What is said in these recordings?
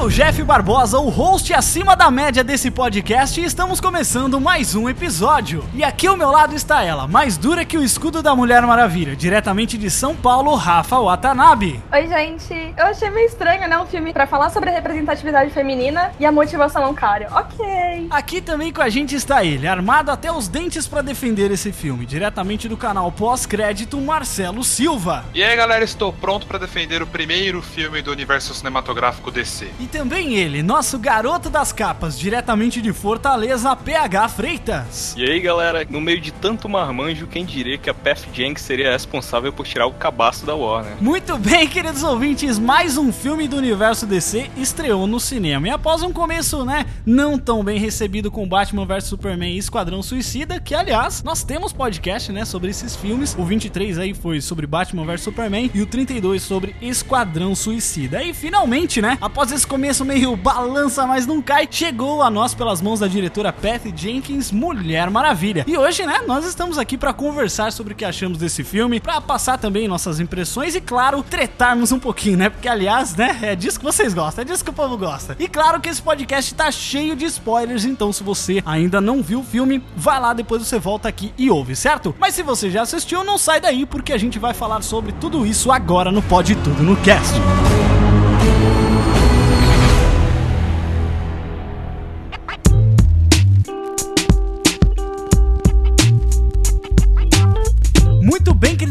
Sou o Jeff Barbosa, o host acima da média desse podcast, e estamos começando mais um episódio. E aqui ao meu lado está ela, mais dura que o escudo da Mulher Maravilha, diretamente de São Paulo, Rafa Watanabe. Oi, gente. Eu achei meio estranho, né? Um filme pra falar sobre a representatividade feminina e a motivação ao cara. Ok. Aqui também com a gente está ele, armado até os dentes para defender esse filme, diretamente do canal pós-crédito Marcelo Silva. E aí galera, estou pronto para defender o primeiro filme do universo cinematográfico DC. E também ele, nosso garoto das capas, diretamente de Fortaleza, PH Freitas. E aí galera, no meio de tanto marmanjo, quem diria que a Pef Jenks seria responsável por tirar o cabaço da Warner? Muito bem, queridos ouvintes, mais um filme do universo DC estreou no cinema. E após um começo, né, não tão bem recebido com Batman vs Superman e Esquadrão Suicida, que aliás, nós temos podcast, né, sobre esses filmes. O 23 aí foi sobre Batman vs Superman e o 32 sobre Esquadrão Suicida. E finalmente, né, após esse começo meio balança, mas não cai, chegou a nós pelas mãos da diretora Patty Jenkins, Mulher Maravilha. E hoje, né, nós estamos aqui para conversar sobre o que achamos desse filme, para passar também nossas impressões e, claro, tretarmos um pouquinho, né? Porque, aliás, né, é disso que vocês gostam, é disso que o povo gosta. E claro que esse podcast tá cheio de spoilers, então se você ainda não viu o filme, vai lá, depois você volta aqui e ouve, certo? Mas se você já assistiu, não sai daí, porque a gente vai falar sobre tudo isso agora no Pode Tudo no Cast.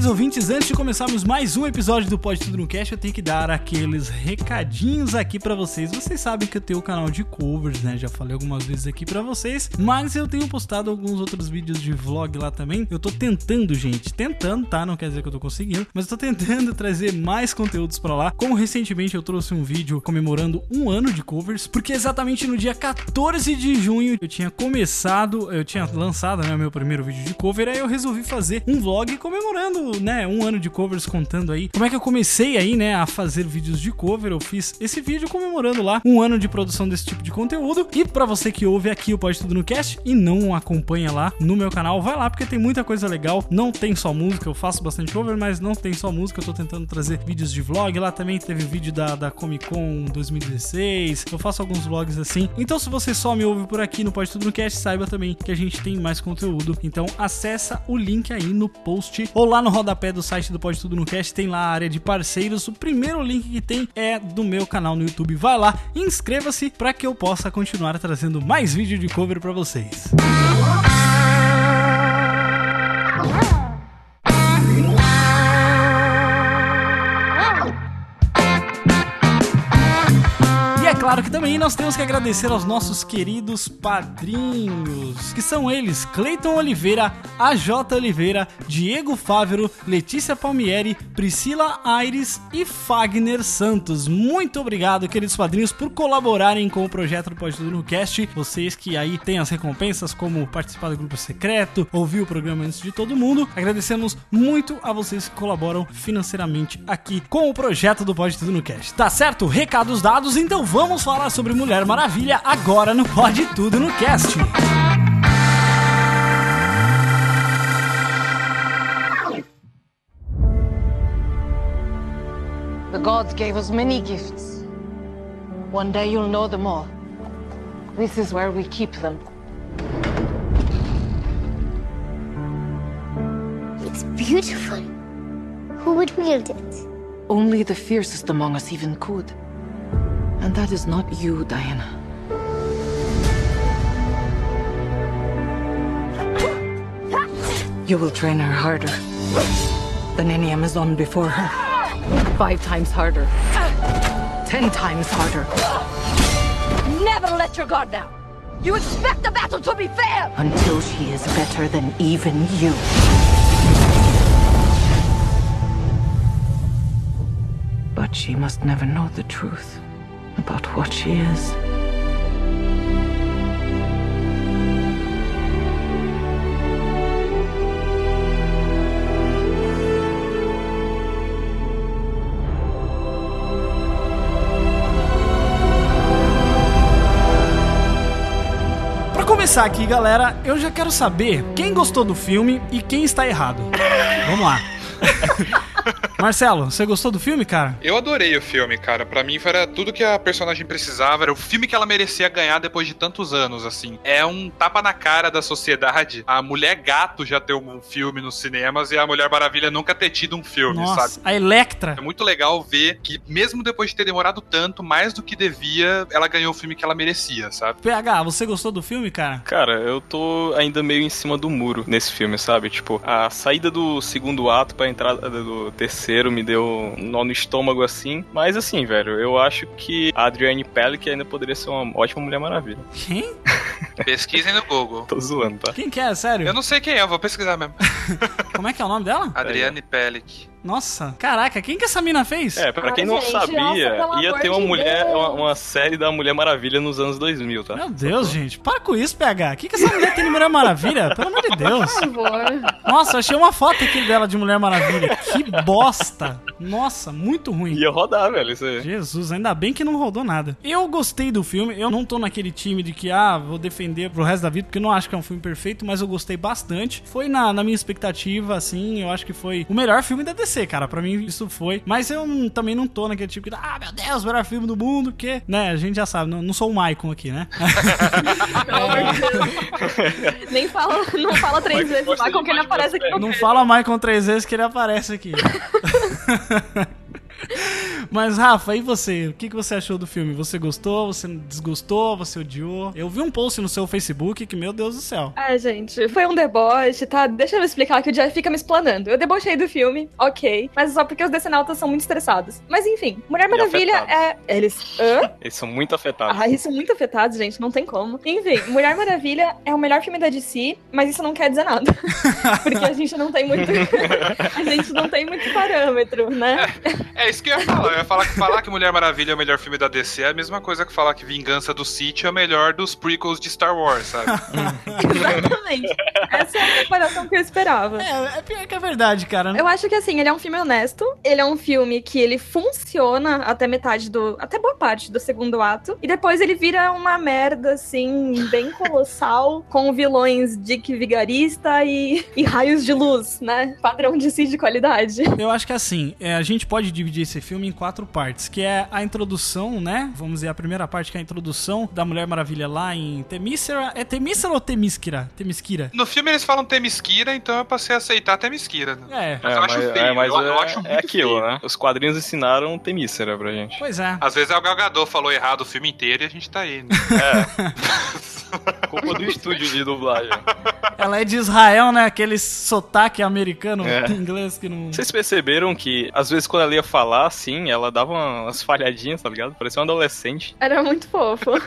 Ouvintes, antes de começarmos mais um episódio do Pode Tudo no Cast, eu tenho que dar aqueles recadinhos aqui pra vocês. Vocês sabem que eu tenho o canal de covers, né? Já falei algumas vezes aqui pra vocês, mas eu tenho postado alguns outros vídeos de vlog lá também. Eu tô tentando, gente, tentando, tá? Não quer dizer que eu tô conseguindo, mas eu tô tentando trazer mais conteúdos pra lá. Como recentemente eu trouxe um vídeo comemorando um ano de covers, porque exatamente no dia 14 de junho eu tinha começado, eu tinha lançado, né, meu primeiro vídeo de cover, aí eu resolvi fazer um vlog comemorando, né, um ano de covers, contando aí como é que eu comecei aí, né, a fazer vídeos de cover. Eu fiz esse vídeo comemorando lá um ano de produção desse tipo de conteúdo. E pra você que ouve aqui o Pode Tudo no Cast e não acompanha lá no meu canal, vai lá porque tem muita coisa legal. Não tem só música, eu faço bastante cover, mas não tem só música. Eu tô tentando trazer vídeos de vlog. Lá também teve vídeo da, da Comic Con 2016. Eu faço alguns vlogs assim. Então, se você só me ouve por aqui no Pode Tudo no Cast, saiba também que a gente tem mais conteúdo. Então, acessa o link aí no post ou lá no rodapé do site do Pode Tudo no Cast, tem lá a área de parceiros. O primeiro link que tem é do meu canal no YouTube. Vai lá, inscreva-se para que eu possa continuar trazendo mais vídeo de cover para vocês. E claro que também nós temos que agradecer aos nossos queridos padrinhos, que são eles: Cleiton Oliveira, AJ Oliveira, Diego Fávero, Letícia Palmieri, Priscila Aires e Fagner Santos. Muito obrigado, queridos padrinhos, por colaborarem com o projeto do Pode Tudo no Cast. Vocês que aí têm as recompensas, como participar do grupo secreto, ouvir o programa antes de todo mundo. Agradecemos muito a vocês que colaboram financeiramente aqui com o projeto do Pode Tudo no Cast. Tá certo? Recados dados, então vamos falar sobre Mulher Maravilha agora no Pode Tudo no Cast. The gods gave us many gifts. One day you'll know them all. This is where we keep them. It's beautiful. Who would wield it? Only the fiercest among us even could. And that is not you, Diana. You will train her harder than any Amazon before her. Five times harder. Ten times harder. Never let your guard down. You expect the battle to be fair! Until she is better than even you. But she must never know the truth about what she is. Pra começar aqui, galera, eu já quero saber quem gostou do filme e quem está errado. Vamos lá. Marcelo, você gostou do filme, cara? Eu adorei o filme, cara. Pra mim era tudo que a personagem precisava. Era o filme que ela merecia ganhar depois de tantos anos, assim. É um tapa na cara da sociedade. A Mulher Gato já ter um filme nos cinemas e a Mulher Maravilha nunca ter tido um filme, Nossa, sabe? a Electra. É muito legal ver que, mesmo depois de ter demorado tanto, mais do que devia, ela ganhou o filme que ela merecia, sabe? PH, você gostou do filme, cara? Cara, eu tô ainda meio em cima do muro nesse filme, sabe? Tipo, a saída do segundo ato pra entrada do terceiro me deu um nó no estômago assim. Mas assim, velho, eu acho que a Adrienne Pellick ainda poderia ser uma ótima Mulher Maravilha. Quem? Pesquisem no Google. Tô zoando, tá? Quem que é, sério? Eu não sei quem é, eu vou pesquisar mesmo. Como é que é o nome dela? Adriane Pellick. Nossa, caraca, quem que essa mina fez? É, pra Ai, quem não gente, sabia, nossa, ia ter uma de mulher, uma, uma série da Mulher Maravilha nos anos 2000, tá? Meu Deus, gente, para com isso, PH. O que, que essa mulher tem de Mulher Maravilha? Pelo amor de Deus. Por favor. Nossa, achei uma foto aqui dela de Mulher Maravilha. Que bosta. Nossa, muito ruim. Ia rodar, velho, isso aí. Jesus, ainda bem que não rodou nada. Eu gostei do filme, eu não tô naquele time de que, ah, vou defender pro resto da vida, porque eu não acho que é um filme perfeito, mas eu gostei bastante. Foi na, na minha expectativa, assim, eu acho que foi o melhor filme da DC, cara. Pra mim, isso foi. Mas eu também não tô naquele tipo de, ah, meu Deus, o melhor filme do mundo, que, né, a gente já sabe, não, não sou o Maicon aqui, né? Pelo amor de Deus. Nem fala, não fala três Michael vezes, de que ele aparece aqui Não fala Maicon três vezes que ele aparece aqui. Mas, Rafa, e você? O que, que você achou do filme? Você gostou? Você desgostou? Você odiou? Eu vi um post no seu Facebook que, meu Deus do céu. Ah, gente, foi um deboche, tá? Deixa eu explicar que o Jeff fica me explanando. Eu debochei do filme, ok, mas é só porque os decenautas são muito estressados. Mas enfim, Mulher Maravilha é. Eles. Hã? Eles são muito afetados. Ah, eles são muito afetados, gente, não tem como. Enfim, Mulher Maravilha é o melhor filme da DC, mas isso não quer dizer nada. Porque a gente não tem muito. a gente não tem muito parâmetro, né? É isso que eu ia falar. Ia falar que falar que Mulher Maravilha é o melhor filme da DC é a mesma coisa que falar que Vingança do Sith é o melhor dos prequels de Star Wars, sabe? Exatamente. Essa é a comparação que eu esperava. É, é pior que é verdade, cara. Eu acho que assim, ele é um filme honesto. Ele é um filme que ele funciona até metade do. até boa parte do segundo ato. E depois ele vira uma merda, assim, bem colossal, com vilões Dick Vigarista e, e raios de luz, né? Padrão de si de qualidade. Eu acho que assim, é, a gente pode dividir esse filme em quatro partes, que é a introdução, né? Vamos dizer, a primeira parte que é a introdução da Mulher Maravilha lá em Temícera. É Temícera ou Temísquira? Temísquira. No filme eles falam Temesquira, então eu passei a aceitar. É, Mas eu acho feio, é, mas eu- eu é, acho é muito aquilo, feio. né? Os quadrinhos ensinaram Temícera pra gente. pois é. Às vezes é o Gal Gadot falou errado o filme inteiro e a gente tá aí, né? Culpa do estúdio de dublagem. Ela é de Israel, né? Aquele sotaque americano, É. inglês que não. Vocês perceberam que, às vezes, quando ela ia falar, assim, ela dava umas falhadinhas, tá ligado? Parecia um adolescente. Era muito fofo.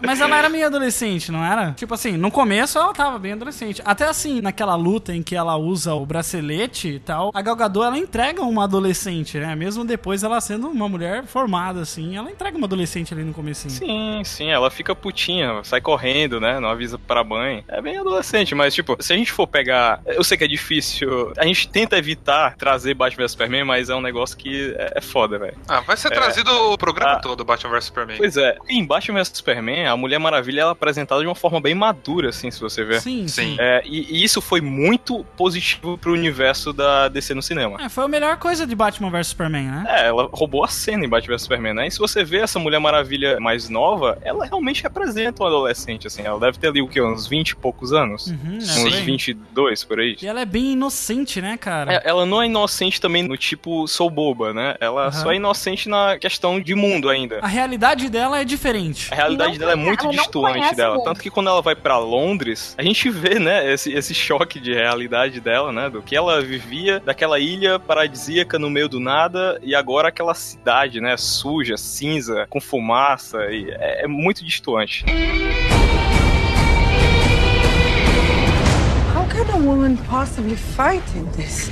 Mas ela era meio adolescente, não era? Tipo assim, no começo ela tava bem adolescente. Até assim, naquela luta em que ela usa o bracelete e tal, a Gal Gadot, ela entrega uma adolescente, né? Mesmo depois ela sendo uma mulher formada, assim, ela entrega uma adolescente ali no comecinho. Sim, sim, ela fica putinha, sai correndo, né? Não avisa pra mãe. É bem adolescente, mas, tipo, se a gente for pegar. Eu sei que é difícil. A gente tenta evitar trazer Batman vs Superman, mas é um negócio que é, é foda, velho. Ah, vai ser trazido o programa Ah. todo, Batman vs Superman. Pois é, em Batman vs Superman, a Mulher Maravilha ela é apresentada de uma forma bem madura, assim, se você ver. Sim, sim. É, e, e isso foi muito positivo pro universo da DC no cinema. É, foi a melhor coisa de Batman vs Superman, né? É, ela roubou a cena em Batman vs Superman, né? E se você vê essa Mulher Maravilha mais nova, ela realmente representa um adolescente, assim. Ela deve ter ali o quê? Uns 20 e poucos anos? Uhum, é, Uns aí. 22 por aí. E ela é bem inocente, né, cara? É, Ela não é inocente também no tipo sou boba, né? Ela Aham. só é inocente na questão de mundo ainda. A realidade dela é diferente. A realidade não dela é muito conhece dela. Tanto que quando ela vai pra Londres, a gente vê, né, esse, esse choque de realidade dela, né? Do que ela vivia, daquela ilha paradisíaca no meio do nada, e agora aquela cidade, né? Suja, cinza, com fumaça. E é, é muito distoante. How can a woman possibly fight in this?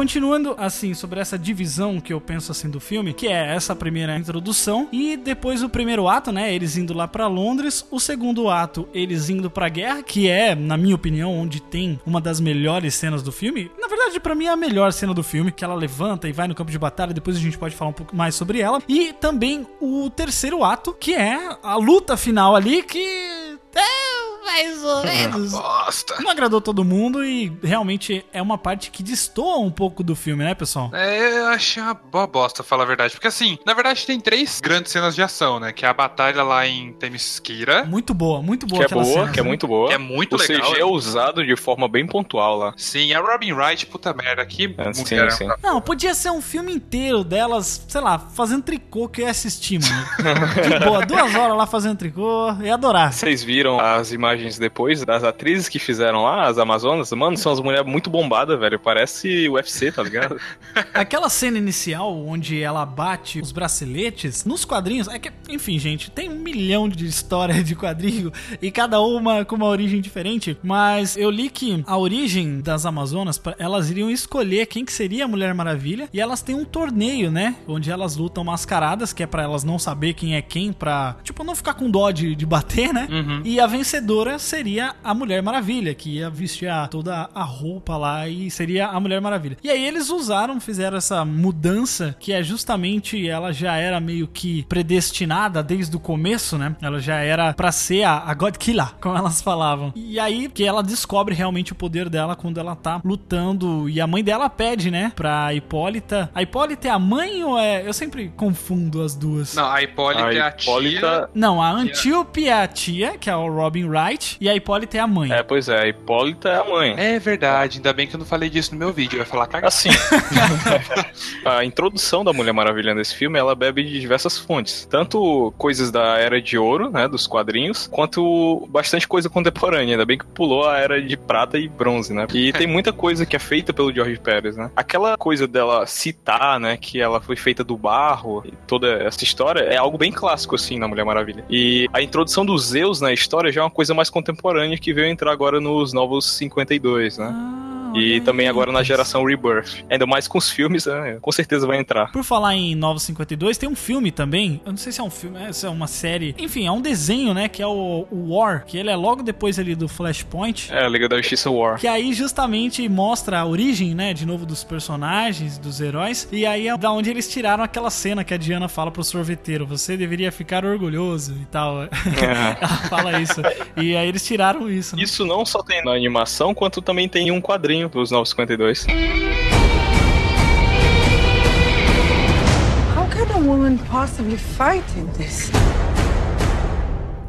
Continuando assim sobre essa divisão que eu penso assim do filme, que é essa primeira introdução e depois o primeiro ato, né, eles indo lá pra Londres, o segundo ato eles indo pra guerra, que é, na minha opinião, onde tem uma das melhores cenas do filme. Na verdade, pra mim é a melhor cena do filme, que ela levanta e vai no campo de batalha, depois a gente pode falar um pouco mais sobre ela. E também o terceiro ato, que é a luta final ali que é mais ou menos Bosta. não agradou todo mundo e realmente é uma parte que destoa um pouco do filme, né, pessoal? É, eu achei uma boa bosta, falar a verdade. Porque assim, na verdade tem três grandes cenas de ação, né? Que é a batalha lá em Themyscira. Muito boa, muito boa Que é boa, cena. que é muito boa. Que é muito o legal. CG é usado de forma bem pontual lá. Sim, a Robin Wright, puta merda, que É, sim, mulher. sim. Não, podia ser um filme inteiro delas, sei lá, fazendo tricô que eu ia assistir, mano. De boa, duas horas lá fazendo tricô, eu ia adorar. Vocês viram as imagens depois das atrizes que fizeram lá, as Amazonas? Mano, são as mulheres muito bombadas, velho. Parece UFC, tá ligado? Aquela cena inicial onde ela bate os braceletes nos quadrinhos, é que, enfim, gente, tem um milhão de histórias de quadrinho e cada uma com uma origem diferente, mas eu li que a origem das Amazonas, elas iriam escolher quem que seria a Mulher Maravilha e elas têm um torneio, né, onde elas lutam mascaradas, que é pra elas não saber quem é quem, pra, tipo, não ficar com dó de, de bater, né? E a vencedora seria a Mulher Maravilha, que ia vestir a- toda a roupa lá e seria a Mulher Maravilha. E aí eles usaram, fizeram essa mudança, que é justamente ela já era meio que predestinada desde o começo, né? Ela já era pra ser a, a God Killer, como elas falavam. E aí que ela descobre realmente o poder dela quando ela tá lutando. E a mãe dela pede, né, pra Hipólita. A Hipólita é a mãe ou é. Eu sempre confundo as duas. Não, a Hipólita é a tia. Hipólita. Não, a Antíope é a tia, que é o Robin Wright, e a Hipólita é a mãe. É, pois é, a Hipólita é a mãe. É verdade, ainda bem que eu não falei disso no meu vídeo. Eu ia falar cagada. Assim, a introdução da Mulher Maravilha nesse filme, ela bebe de diversas fontes. Tanto coisas da Era de Ouro, né, dos quadrinhos, quanto bastante coisa contemporânea. Ainda bem que pulou a Era de Prata e Bronze, né? E tem muita coisa que é feita pelo George Pérez, né? Aquela coisa dela citar, né, que ela foi feita do barro, e toda essa história, é algo bem clássico, assim, na Mulher Maravilha. E a introdução dos Zeus na história já é uma coisa mais contemporânea que veio entrar agora nos novos 52, né? Ah, E olha também agora na geração Rebirth. Ainda mais com os filmes, né? com certeza vai entrar. Por falar em Novos 52, tem um filme também. Eu não sei se é um filme, é, se é uma série. Enfim, é um desenho, né? Que é o, o War, que ele é logo depois ali do Flashpoint. É, a Liga da Justiça War. Que aí justamente mostra a origem, né, de novo dos personagens, dos heróis. E aí é da onde eles tiraram aquela cena que a Diana fala pro sorveteiro: você deveria ficar orgulhoso e tal. Ela fala isso. E aí eles tiraram isso. Né? Isso não só tem na animação, quanto também tem em um quadrinho dos 952. How can a woman possibly fight in this?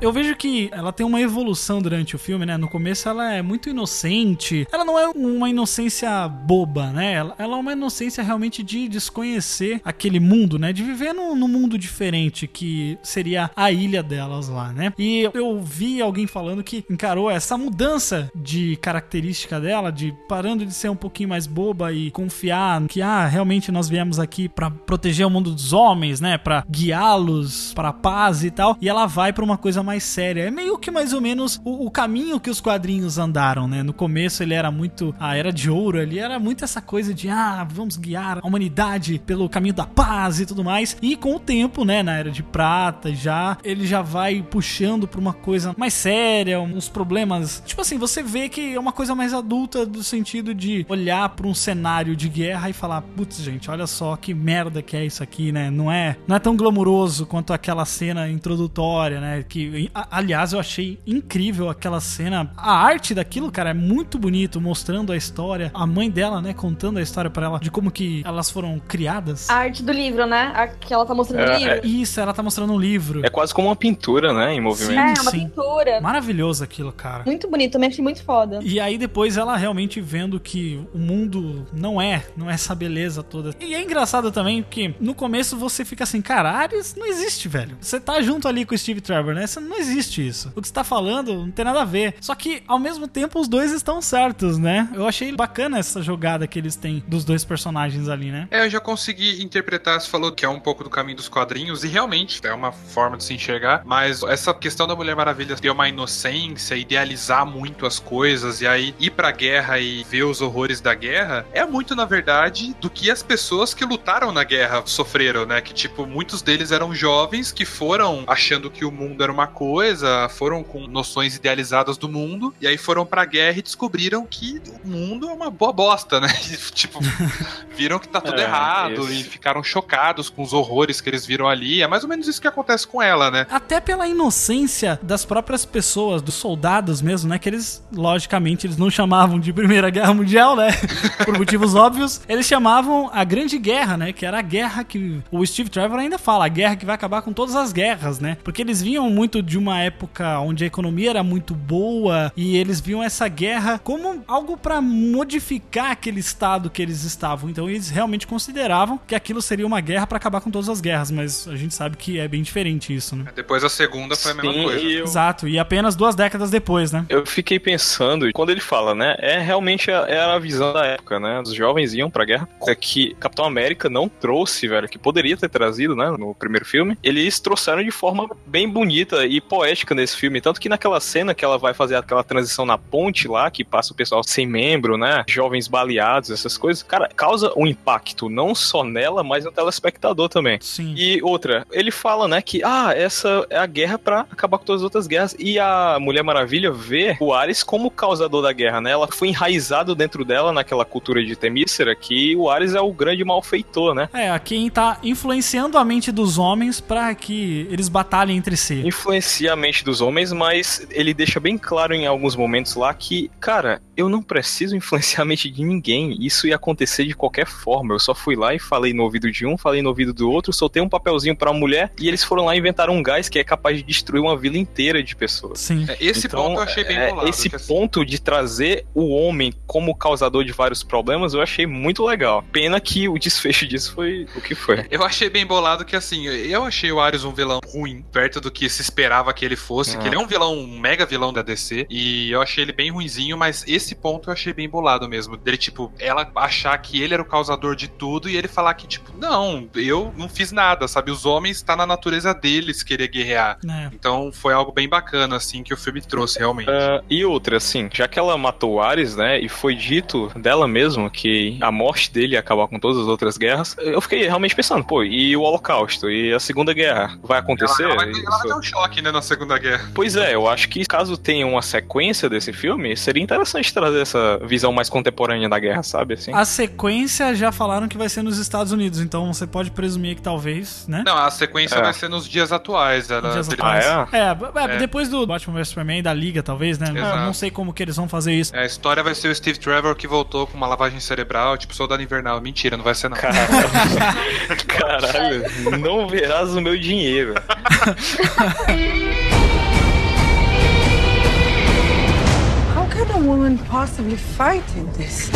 Eu vejo que ela tem uma evolução durante o filme, né? No começo ela é muito inocente. Ela não é uma inocência boba, né? Ela, ela é uma inocência realmente de desconhecer aquele mundo, né? De viver num, num mundo diferente que seria a ilha delas lá, né? E eu vi alguém falando que encarou essa mudança de característica dela, de parando de ser um pouquinho mais boba e confiar que, ah, realmente nós viemos aqui pra proteger o mundo dos homens, né? Pra guiá-los para paz e tal. E ela vai pra uma coisa mais séria. É meio que mais ou menos o, o caminho que os quadrinhos andaram, né? No começo ele era muito. A era de ouro ali era muito essa coisa de, ah, vamos guiar a humanidade pelo caminho da paz e tudo mais. E com o tempo, né? Na era de prata já, ele já vai puxando pra uma coisa mais séria, uns problemas. Tipo assim, você vê que é uma coisa mais adulta do sentido de olhar pra um cenário de guerra e falar, putz, gente, olha só que merda que é isso aqui, né? Não é, não é tão glamuroso quanto aquela cena introdutória, né? Que aliás, eu achei incrível aquela cena. A arte daquilo, cara, é muito bonito, mostrando a história. A mãe dela, né, contando a história pra ela de como que elas foram criadas. A arte do livro, né? A que ela tá mostrando É, livro. Isso, ela tá mostrando um livro. É quase como uma pintura, né? Em movimento. É, uma sim. pintura. Maravilhoso aquilo, cara. Muito bonito, também achei muito foda. E aí depois ela realmente vendo que o mundo não é, não é essa beleza toda. E é engraçado também que no começo você fica assim, cara, Ares não existe, velho. Você tá junto ali com o Steve Trevor, né? Você não existe isso. O que você tá falando não tem nada a ver. Só que ao mesmo tempo os dois estão certos, né? Eu achei bacana essa jogada que eles têm dos dois personagens ali, né? É, eu já consegui interpretar, você falou que é um pouco do caminho dos quadrinhos, e realmente é uma forma de se enxergar, mas essa questão da Mulher Maravilha ter uma inocência, idealizar muito as coisas, e aí ir pra guerra e ver os horrores da guerra, é muito, na verdade, do que as pessoas que lutaram na guerra sofreram, né? Que, tipo, muitos deles eram jovens que foram achando que o mundo era uma coisa, foram com noções idealizadas do mundo, e aí foram pra guerra e descobriram que o mundo é uma boa bosta, né? E, tipo, viram que tá tudo É, errado isso. e ficaram chocados com os horrores que eles viram ali. É mais ou menos isso que acontece com ela, né? Até pela inocência das próprias pessoas, dos soldados mesmo, né? Que eles, logicamente, eles não chamavam de Primeira Guerra Mundial, né? Por motivos óbvios. Eles chamavam a Grande Guerra, né? Que era a guerra que o Steve Trevor ainda fala, a guerra que vai acabar com todas as guerras, né? Porque eles vinham muito de uma época onde a economia era muito boa e eles viam essa guerra como algo pra modificar aquele estado que eles estavam. Então eles realmente consideravam que aquilo seria uma guerra pra acabar com todas as guerras, mas a gente sabe que é bem diferente isso, né? Depois a segunda foi a mesma Sim, coisa. eu, Exato, e apenas duas décadas depois, né? eu fiquei pensando, quando ele fala, né? É realmente a, era a visão da época, né? Os jovens iam pra guerra. É que Capitão América não trouxe, velho, que poderia ter trazido, né? No primeiro filme. Eles trouxeram de forma bem bonita e poética nesse filme. Tanto que naquela cena que ela vai fazer aquela transição na ponte lá, que passa o pessoal sem membro, né? Jovens baleados, essas coisas. Cara, causa um impacto não só nela, mas no telespectador também. Sim. E outra, ele fala, né, que ah, essa é a guerra pra acabar com todas as outras guerras. E a Mulher Maravilha vê o Ares como causador da guerra, né? Ela foi enraizado dentro dela naquela cultura de Temícera que o Ares é o grande malfeitor, né? É, a quem tá influenciando a mente dos homens pra que eles batalhem entre si. Influencia a mente dos homens, mas ele deixa bem claro em alguns momentos lá que, cara, eu não preciso influenciar a mente de ninguém. Isso ia acontecer de qualquer forma. Eu só fui lá e falei no ouvido de um, falei no ouvido do outro, soltei um papelzinho pra mulher e eles foram lá e inventaram um gás que é capaz de destruir uma vila inteira de pessoas. Sim. É, Esse Então, ponto eu achei bem é, bolado. Esse que, assim, ponto de trazer o homem como causador de vários problemas eu achei muito legal. Pena que o desfecho disso foi o que foi. Eu achei bem bolado que, assim, eu achei o Ares um vilão ruim, perto do que se esperava que ele fosse, Ah. que ele é um vilão, um mega vilão da DC, e eu achei ele bem ruinzinho, mas esse ponto eu achei bem bolado mesmo. Dele, tipo, ela achar que ele era o causador de tudo e ele falar que, tipo, não, eu não fiz nada, sabe? Os homens, tá na natureza deles querer guerrear. É. Então foi algo bem bacana, assim, que o filme trouxe, realmente. Ah, e outra, assim, já que ela matou o Ares, né, e foi dito dela mesmo que a morte dele ia acabar com todas as outras guerras, eu fiquei realmente pensando, pô, e o Holocausto? E a Segunda Guerra? Vai acontecer? ela, vai, ela vai ter um choque, né, na Segunda Guerra. Pois é, eu acho que caso tenha uma sequência desse filme, seria interessante trazer essa visão mais contemporânea da guerra, sabe? Assim. A sequência já falaram que vai ser nos Estados Unidos, então você pode presumir que talvez, né? Não, a sequência É. vai ser nos dias atuais. Ela, Dias atuais. Ah, é? b- É. depois do Batman vs Superman e da Liga, talvez, né? Exato. Eu não sei como que eles vão fazer isso. É, A história vai ser o Steve Trevor que voltou com uma lavagem cerebral, tipo soldado invernal. Mentira, não vai ser não. Caralho. Caralho, não verás o meu dinheiro. How can a woman possibly fight in this?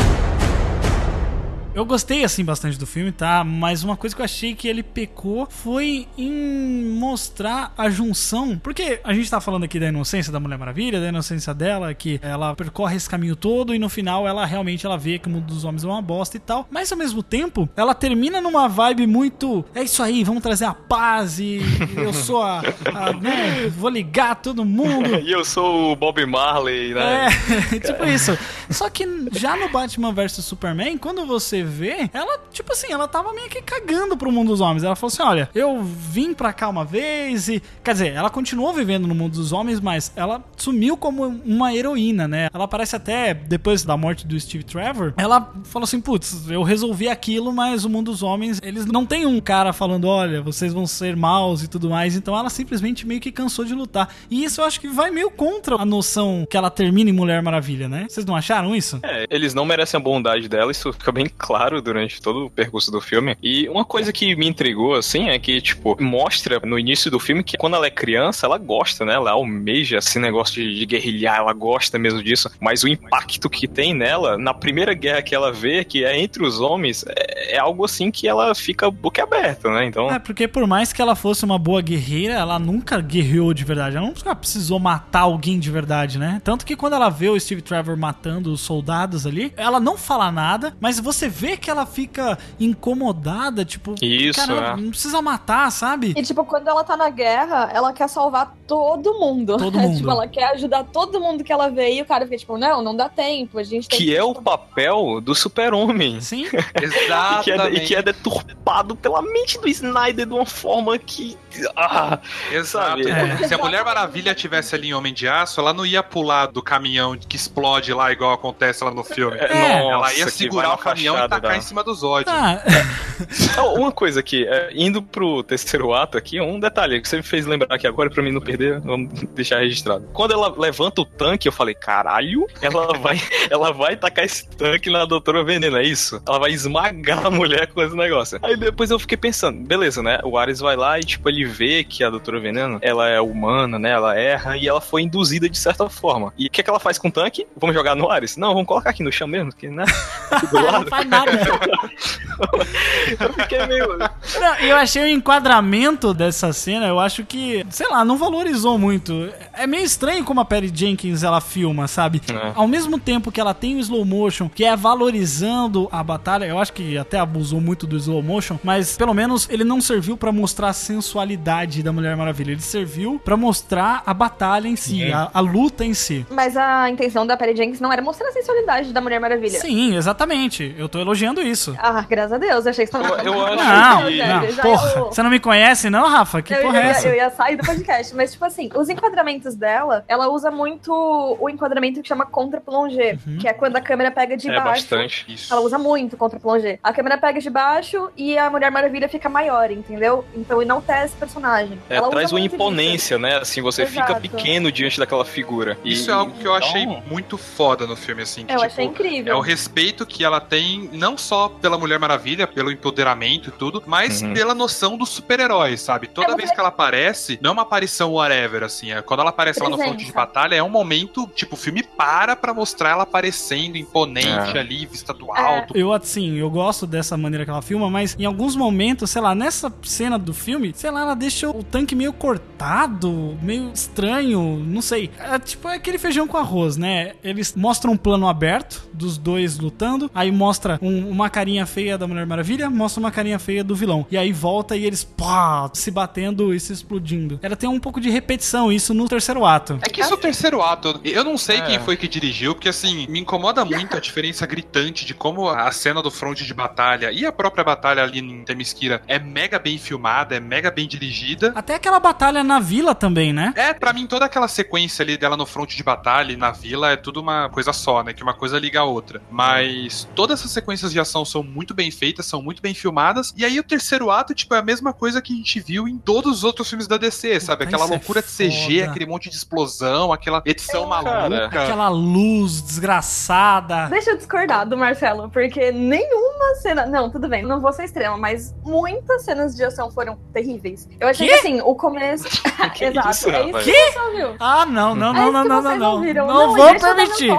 Eu gostei, assim, bastante do filme, tá? Mas uma coisa que eu achei que ele pecou foi em mostrar a junção. Porque a gente tá falando aqui da inocência da Mulher Maravilha, da inocência dela, que ela percorre esse caminho todo e no final ela realmente ela vê que o mundo dos homens é uma bosta e tal. Mas ao mesmo tempo, ela termina numa vibe muito. É isso aí, vamos trazer a paz e eu sou a. a né, vou ligar todo mundo. E eu sou o Bob Marley, né? É, tipo isso. Só que já no Batman vs Superman, quando você ela, tipo assim, ela tava meio que cagando pro mundo dos homens. Ela falou assim: olha, eu vim pra cá uma vez e. Quer dizer, ela continuou vivendo no mundo dos homens, mas ela sumiu como uma heroína, né? Ela parece até, depois da morte do Steve Trevor, ela falou assim: putz, eu resolvi aquilo, mas o mundo dos homens, eles não tem um cara falando: olha, vocês vão ser maus e tudo mais. Então ela simplesmente meio que cansou de lutar. E isso eu acho que vai meio contra a noção que ela termina em Mulher Maravilha, né? Vocês não acharam isso? É, eles não merecem a bondade dela, isso fica bem claro durante todo o percurso do filme. E uma coisa que me intrigou, assim, é que, tipo, mostra no início do filme que quando ela é criança, ela gosta, né? Ela almeja esse negócio de, de guerrilhar, ela gosta mesmo disso. Mas o impacto que tem nela, na primeira guerra que ela vê, que é entre os homens, é, é algo assim que ela fica boquiaberta, né? Então. É, porque por mais que ela fosse uma boa guerreira, ela nunca guerreou de verdade. Ela nunca precisou matar alguém de verdade, né? Tanto que quando ela vê o Steve Trevor matando os soldados ali, ela não fala nada, mas você vê que ela fica incomodada, tipo, Isso, cara, é. não precisa matar, sabe? E, tipo, quando ela tá na guerra, ela quer salvar todo mundo. Todo mundo. tipo, ela quer ajudar todo mundo que ela vê. E o cara fica, tipo, não, não dá tempo. A gente tem Que é o papel do super-homem. Sim. E que, é, e Exatamente. que é deturpado pela mente do Snyder de uma forma que. Ah, Exato. É. Se a Mulher Maravilha tivesse ali em Homem de Aço, ela não ia pular do caminhão que explode lá, igual acontece lá no filme. É. ela ia segurar o caminhão e tacar da- em cima dos ódios. Ah, Oh, Uma coisa aqui, é, indo pro terceiro ato aqui, um detalhe que você me fez lembrar aqui agora pra mim não perder, vamos deixar registrado. Quando ela levanta o tanque, eu falei, caralho, ela vai, ela vai tacar esse tanque na doutora Veneno, é isso? Ela vai esmagar a mulher com esse negócio. Aí depois eu fiquei pensando, beleza, né? O Ares vai lá e, tipo, ele vê que a doutora Veneno, ela é humana, né? Ela erra e ela foi induzida de certa forma. E o que, é que ela faz com o tanque? Vamos jogar no Ares? Não, vamos colocar aqui no chão mesmo, que, né? Do não lado. faz nada. Eu fiquei meio. Não, eu achei o enquadramento dessa cena, eu acho que, sei lá, não valorizou muito. É meio estranho como a Perry Jenkins ela filma, sabe? É. Ao mesmo tempo que ela tem o slow motion, que é valorizando a batalha, eu acho que até abusou muito do slow motion, mas pelo menos ele não serviu pra mostrar a da Mulher Maravilha, ele serviu pra mostrar a batalha em si, a, a luta em si. Mas a intenção da Perry Jenkins não era mostrar a sensualidade da Mulher Maravilha. Sim, exatamente. Eu tô elogiando isso. Ah, graças a Deus, achei que você tava Eu- eu acho Não, que- não, já porra. eu- Você não me conhece, não, Rafa? Que eu, porra eu é ia- essa? eu ia sair do podcast, mas tipo assim, os enquadramentos dela, ela usa muito o enquadramento que chama contra-plongé, Uhum. que é quando a câmera pega de É baixo. bastante. Isso. Ela usa muito contra-plongé. A câmera pega de baixo e a Mulher Maravilha fica maior, entendeu? Então enaltece o personagem. É, Ela traz uma imponência, né? Assim, você fica Exato. pequeno diante daquela figura. E- Isso é algo que eu achei então, muito foda no filme, assim. que, Eu tipo, achei incrível. É o respeito que ela tem, não só pela Mulher Maravilha, pelo empoderamento e tudo, mas Uhum. pela noção dos super-heróis, sabe? Toda Ela vez que ela aparece, não é uma aparição whatever, assim. É, quando ela aparece lá no Presença. fronte de batalha, é um momento, tipo, o filme para pra mostrar ela aparecendo imponente É. ali, vista do É. alto. Eu, assim, eu gosto dessa maneira que ela filma, mas em alguns momentos, sei lá, nessa cena do filme, sei lá, ela deixa o tanque meio cortado, meio estranho, não sei. É tipo é aquele feijão com arroz, né? Eles mostram um plano aberto dos dois lutando, aí mostra um- uma carinha feia da Mulher Maravilha, mostra uma carinha feia do vilão. E aí volta e eles, pá, se batendo e se explodindo. Ela tem um pouco de repetição, isso no terceiro ato. É que isso é o terceiro ato. Eu não sei É. quem foi que dirigiu, porque assim, me incomoda muito a diferença gritante de como a cena do fronte de batalha e a própria batalha ali em Temesquira é mega bem filmada, é mega bem dirigida. Até aquela batalha na vila também, né? É, pra mim, toda aquela sequência ali dela no fronte de batalha e na vila é tudo uma coisa só, né? Que uma coisa liga a outra. Mas todas essas sequências de ação são muito bem feitas, são muito bem filmadas. E aí o terceiro ato, tipo, é a mesma coisa que a gente viu em todos os outros filmes da DC, sabe? Puta, Aquela é loucura de CG, foda. aquele monte de explosão, aquela edição cara, maluca. Aquela luz desgraçada. Deixa eu discordar do Marcelo, porque nenhuma cena. Não, tudo bem, não vou ser extrema, mas muitas cenas de ação foram terríveis. Eu achei Quê? que assim, o começo. Que Exato, isso, é isso que você ouviu. Ah, não, não, É não, isso não, que não, não, vocês não. ouviram. Não e vou deixa eu dar meu permitir.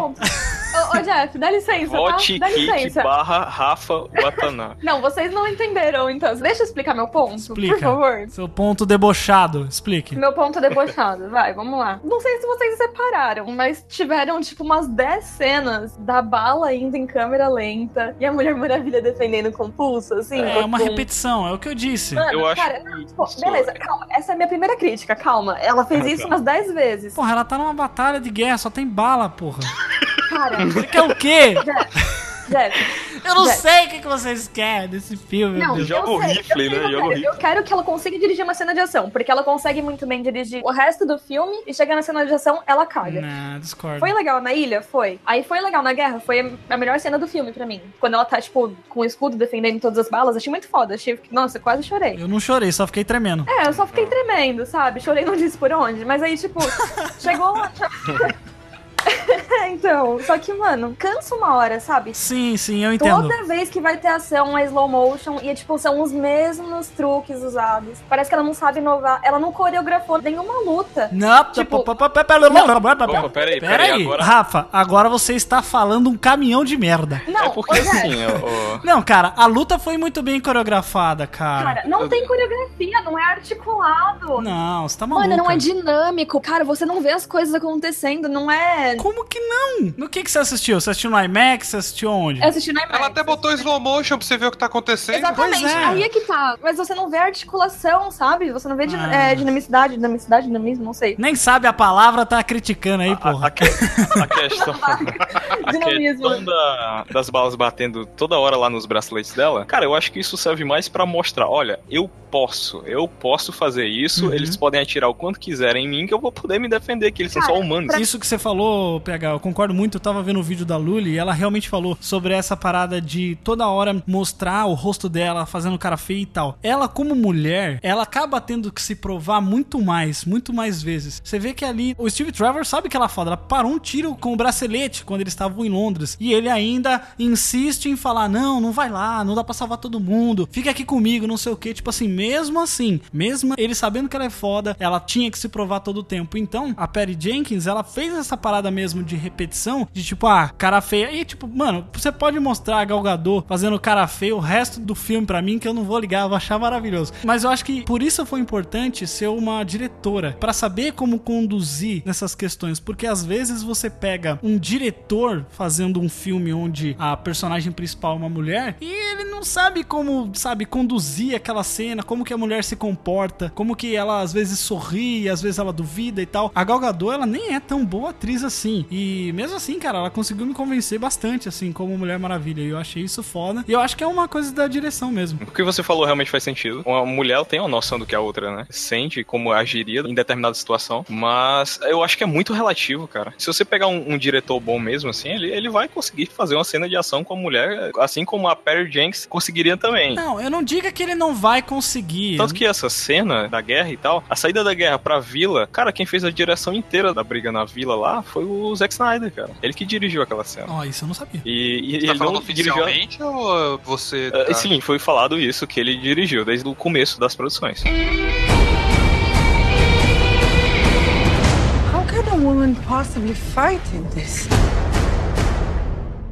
Ô, ô, Jeff, dá licença, tá? Vote Dá Kick licença. barra Rafa Watanabe. Não, vocês não entenderam, então. Deixa eu explicar meu ponto, Explica. por favor. Seu ponto debochado, explique. Meu ponto debochado, vai, vamos lá. Não sei se vocês separaram, mas tiveram tipo umas 10 cenas da bala indo em câmera lenta e a Mulher Maravilha defendendo com pulso, assim. É uma repetição, é o que eu disse. Mano, Eu acho cara, que tipo, beleza, calma. Essa é a minha primeira crítica, calma. Ela fez Ah, isso tá. umas 10 vezes. Porra, ela tá numa batalha de guerra, só tem bala, porra. Cara, Você quer o quê? Jeff, Eu não Gente. sei o que, que vocês querem desse filme, Não. Joga eu o rifle, né? que eu Joga o quero. rifle. Eu quero que ela consiga dirigir uma cena de ação, porque ela consegue muito bem dirigir o resto do filme e chega na cena de ação, ela caga. Não, discordo. Foi legal na ilha? Foi. Aí foi legal na guerra? Foi a melhor cena do filme pra mim. Quando ela tá, tipo, com o escudo defendendo todas as balas, achei muito foda. Achei, nossa, quase chorei. Eu não chorei, só fiquei tremendo. É, eu só fiquei tremendo, sabe? Chorei não disse por onde. Mas aí, tipo, chegou. Então, só que, mano, cansa uma hora, sabe? Sim, sim, eu entendo. Toda vez que vai ter ação é slow motion e, tipo, são os mesmos truques usados. Parece que ela não sabe inovar. Ela não coreografou nenhuma luta. Não, Tipo- pera, pera, pera, pera, Opa, peraí, pera peraí, aí. agora- Rafa, agora você está falando um caminhão de merda. Não, É porque assim, ó, Não, cara, a luta foi muito bem coreografada, cara. Cara, não tem coreografia, não é articulado. Não, você tá maluco. Mano, não é dinâmico. Cara, você não vê as coisas acontecendo, não é. Como que não? No que, que você assistiu? Você assistiu no IMAX? Você assistiu onde? É assistir na IMAX. Ela até botou slow motion pra você ver o que tá acontecendo. Exatamente, é. aí é que tá. Mas você não vê articulação, sabe? Você não vê din- Ah. é, dinamicidade, dinamicidade, dinamismo, não sei. Nem sabe a palavra, tá criticando aí, a, porra. a que- a questão, a Dinamismo. questão da- das balas batendo toda hora lá nos braceletes dela, cara, eu acho que isso serve mais pra mostrar, olha, eu posso, eu posso fazer isso, Uhum. eles podem atirar o quanto quiserem em mim que eu vou poder me defender, que eles são Cara, só humanos. Isso que você falou, PH, eu concordo muito. Eu tava vendo o vídeo da Luli e ela realmente falou sobre essa parada de toda hora mostrar o rosto dela fazendo cara feia e tal. Ela, como mulher, ela acaba tendo que se provar muito mais, muito mais vezes. Você vê que ali o Steve Trevor sabe que ela é foda. Ela parou um tiro com o bracelete quando eles estavam em Londres e ele ainda insiste em falar: não, não vai lá, não dá pra salvar todo mundo, fica aqui comigo, não sei o que. Tipo assim, mesmo assim, mesmo ele sabendo que ela é foda, ela tinha que se provar todo o tempo. Então, a Perry Jenkins, ela fez essa parada mesmo de repetição, de tipo, ah, cara feia. E tipo, mano, você pode mostrar a Gal Gadot fazendo cara feio o resto do filme pra mim, que eu não vou ligar, eu vou achar maravilhoso. Mas eu acho que por isso foi importante ser uma diretora, pra saber como conduzir nessas questões, porque às vezes você pega um diretor fazendo um filme onde a personagem principal é uma mulher e ele não sabe como, sabe, conduzir aquela cena, como que a mulher se comporta, como que ela às vezes sorri, às vezes ela duvida e tal. A Gal Gadot, ela nem é tão boa atriz assim. E mesmo assim, cara, ela conseguiu me convencer bastante, assim, como Mulher Maravilha. E eu achei isso foda. E eu acho que é uma coisa da direção mesmo. O que você falou realmente faz sentido. Uma mulher tem uma noção do que a outra, né? Sente como agiria em determinada situação. Mas eu acho que é muito relativo, cara. Se você pegar um, um diretor bom mesmo, assim, ele, ele vai conseguir fazer uma cena de ação com a mulher, assim como a Perry Jenks conseguiria também. Não, eu não diga que ele não vai conseguir. Tanto que essa cena da guerra e tal, a saída da guerra pra vila, cara, quem fez a direção inteira da briga na vila lá foi o Zack Snyder, cara. Ele que dirigiu aquela cena. Ó, isso eu não sabia. E, e Você tá ele falando não dirigiu. oficialmente ou você. Eh, tá- Sim, foi falado isso que ele dirigiu desde o começo das produções. How can a woman possibly fight in this?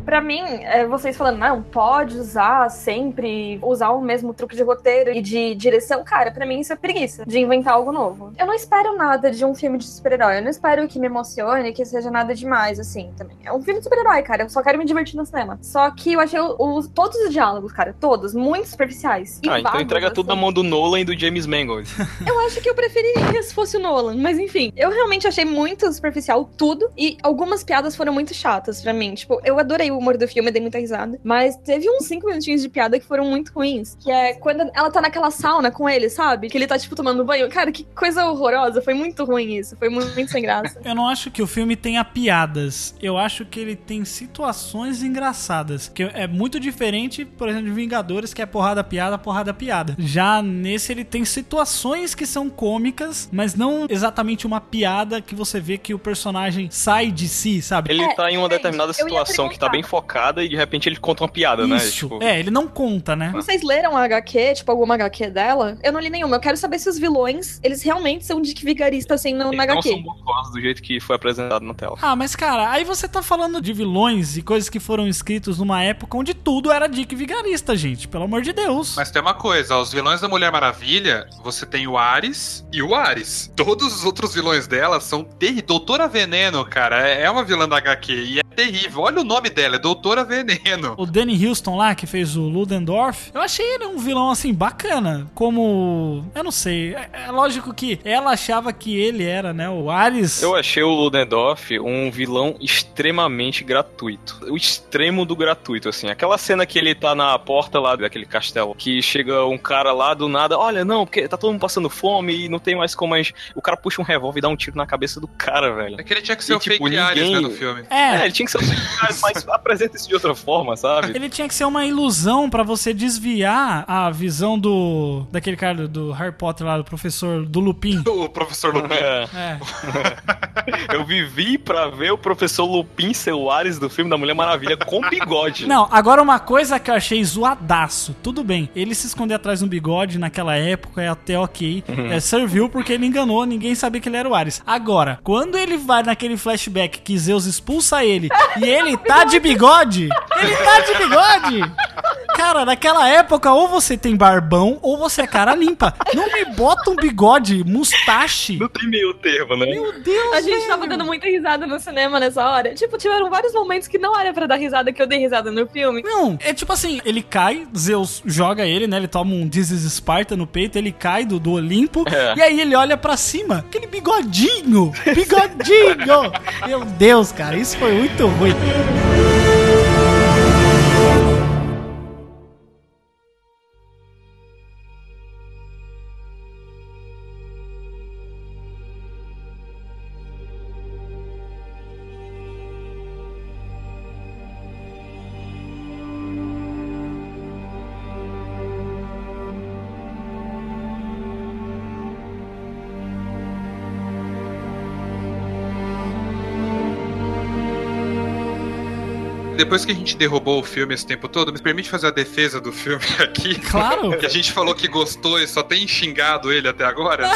Pra mim, é, vocês falando, não, pode usar sempre, usar o mesmo truque de roteiro e de direção, cara, pra mim isso é preguiça, de inventar algo novo. Eu não espero nada de um filme de super-herói, eu não espero que me emocione, que seja nada demais, assim, também. É um filme de super-herói, cara, eu só quero me divertir no cinema. Só que eu achei o- os- todos os diálogos, cara, todos, muito superficiais. E Ah, então entrega tudo na assim. mão do Nolan e do James Mangold. Eu acho que eu preferiria se fosse o Nolan, mas enfim. Eu realmente achei muito superficial tudo e algumas piadas foram muito chatas pra mim. Tipo, eu adorei o humor do filme, dei muita risada, mas teve uns cinco minutinhos de piada que foram muito ruins. Que é quando ela tá naquela sauna com ele, sabe? Que ele tá, tipo, tomando banho. Cara, que coisa horrorosa. Foi muito ruim isso. Foi muito, muito sem graça. Eu não acho que o filme tenha piadas. Eu acho que ele tem situações engraçadas. Que é muito diferente, por exemplo, de Vingadores, que é porrada, piada, porrada, piada. Já nesse ele tem situações que são cômicas, mas não exatamente uma piada que você vê que o personagem sai de si, sabe? Ele É, tá em uma determinada situação que tá bem focada e de repente ele conta uma piada, né? Isso. Tipo, É, ele não conta, né? Vocês leram a HQ, tipo, alguma HQ dela? Eu não li nenhuma. Eu quero saber se os vilões, eles realmente são Dick Vigarista, assim, no, eles na não HQ. são monstruosos do jeito que foi apresentado na tela. Ah, mas cara, aí você tá falando de vilões e coisas que foram escritos numa época onde tudo era Dick Vigarista, gente. Pelo amor de Deus. Mas tem uma coisa, os vilões da Mulher Maravilha, você tem o Ares e o Ares. Todos os outros vilões dela são terríveis. Doutora Veneno, cara, é é uma vilã da HQ. E é terrível. Olha o nome dela, é Doutora Veneno. O Danny Houston lá, que fez o Ludendorff, eu achei ele um vilão, assim, bacana. Como. Eu não sei. É, é lógico que ela achava que ele era, né, o Ares. Eu achei o Ludendorff um vilão extremamente gratuito. O extremo do gratuito, assim. Aquela cena que ele tá na porta lá daquele castelo, que chega um cara lá do nada, olha, não, porque tá todo mundo passando fome e não tem mais como a gente... O cara puxa um revólver e dá um tiro na cabeça do cara, velho. É que ele tinha que ser E, o tipo, fake Ares, ninguém- né, no filme. É, É, ele tinha que ser o fake Ares, mas apresenta isso de outra forma, sabe? Ele tinha que ser uma ilusão pra você desviar a visão do. daquele cara do, Harry Potter lá, do professor do Lupin. O professor Lupin. É. É. Eu vivi pra ver o professor Lupin ser o Ares do filme da Mulher Maravilha com bigode. Não, agora uma coisa que eu achei zoadaço. Tudo bem, ele se esconder atrás de um bigode naquela época é até ok. É, serviu porque ele enganou, ninguém sabia que ele era o Ares. Agora, quando ele vai naquele flashback que Zeus expulsa ele e ele tá de bigode, ele tá de bigode! Cara, naquela época, ou você tem barbão ou você é cara limpa. Não me bota um bigode, mustache. Não tem meio termo, né? Meu Deus, A gente velho. tava dando muita risada no cinema nessa hora. Tipo, tiveram vários momentos que não era pra dar risada, que eu dei risada no filme. Não, é tipo assim, ele cai, Zeus joga ele, né? Ele toma um This is Sparta no peito, ele cai do, do Olimpo, É. e aí ele olha pra cima, aquele bigodinho, bigodinho. Meu Deus, cara, isso foi muito ruim. Depois que a gente derrubou o filme esse tempo todo, me permite fazer a defesa do filme aqui? Claro. Que a gente falou que gostou e só tem xingado ele até agora.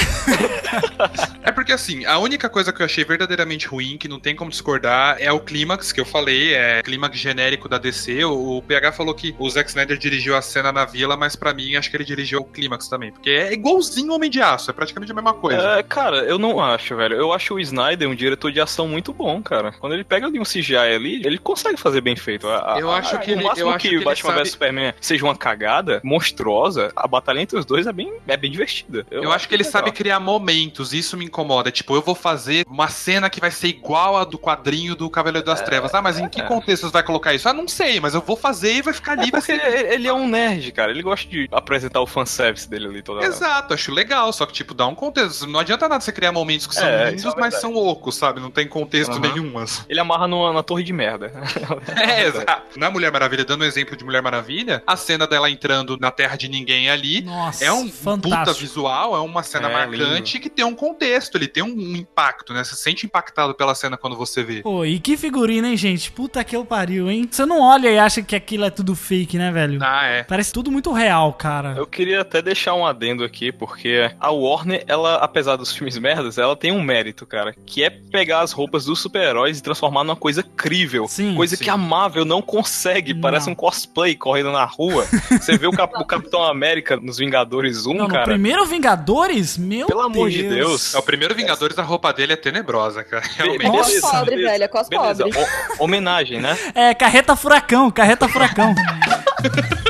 é porque assim, a única coisa que eu achei verdadeiramente ruim, que não tem como discordar, é o clímax que eu falei, é clímax genérico da DC. O, o PH falou que o Zack Snyder dirigiu a cena na vila, mas pra mim acho que ele dirigiu o clímax também, porque é igualzinho Homem de Aço, é praticamente a mesma coisa. É, cara, eu não acho, velho. Eu acho o Snyder um diretor de ação muito bom, cara. Quando ele pega ali um CGI ali, ele consegue fazer bem feito. A- a- Eu acho a- que o ele- máximo eu acho que, que Batman sabe- vs Superman seja uma cagada monstruosa, a batalha entre os dois é bem, é bem divertida. Eu, acho que ele legal. sabe criar momentos, isso me incomoda. Tipo, eu vou fazer uma cena que vai ser igual a do quadrinho do Cavaleiro das Trevas. Ah, mas em que é. contexto você vai colocar isso? Ah, não sei, mas eu vou fazer e vai ficar ali. É vai porque ser... ele, ele é um nerd, cara. Ele gosta de apresentar o fanservice dele ali toda hora. Exato, acho legal, só que, tipo, dá um contexto. Não adianta nada você criar momentos que são É, lindos, é mas são ocos, sabe? Não tem contexto Aham. nenhum. assim. Ele amarra numa, na torre de merda. É, exato. Na Mulher Maravilha, dando um exemplo de Mulher Maravilha, a cena dela entrando na Terra de Ninguém ali Nossa, é um puta fantástico. visual, é uma cena É, marcante que tem um contexto, ele tem um impacto, né? Você se sente impactado pela cena quando você vê. Pô, e que figurina, hein, gente? Puta que eu pariu, hein? Você não olha e acha que aquilo é tudo fake, né, velho? Ah, é. Parece tudo muito real, cara. Eu queria até deixar um adendo aqui, porque a Warner, ela, apesar dos filmes merdas, ela tem um mérito, cara, que é pegar as roupas dos super-heróis e transformar numa coisa crível. Sim. coisa Sim. que a Marvel não consegue. Não. Parece um cosplay correndo na rua. Você vê o, Cap- o Capitão América nos Vingadores 1, Não, no cara. primeiro Vingadores, meu Pelo amor de Deus. Deus. É o primeiro Vingadores, a roupa dele é tenebrosa, cara. Realmente. Cos Beleza, pobre, beleza. velho, é cos Beleza, pobre. o- homenagem, né? É, carreta furacão, carreta furacão.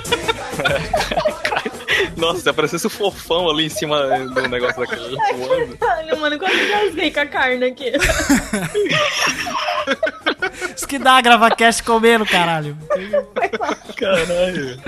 Nossa, se aparecesse o fofão ali em cima do negócio daquele voando. Olha, mano, quase rasguei com a carne aqui. Isso que dá gravar cast comendo, caralho. Caralho.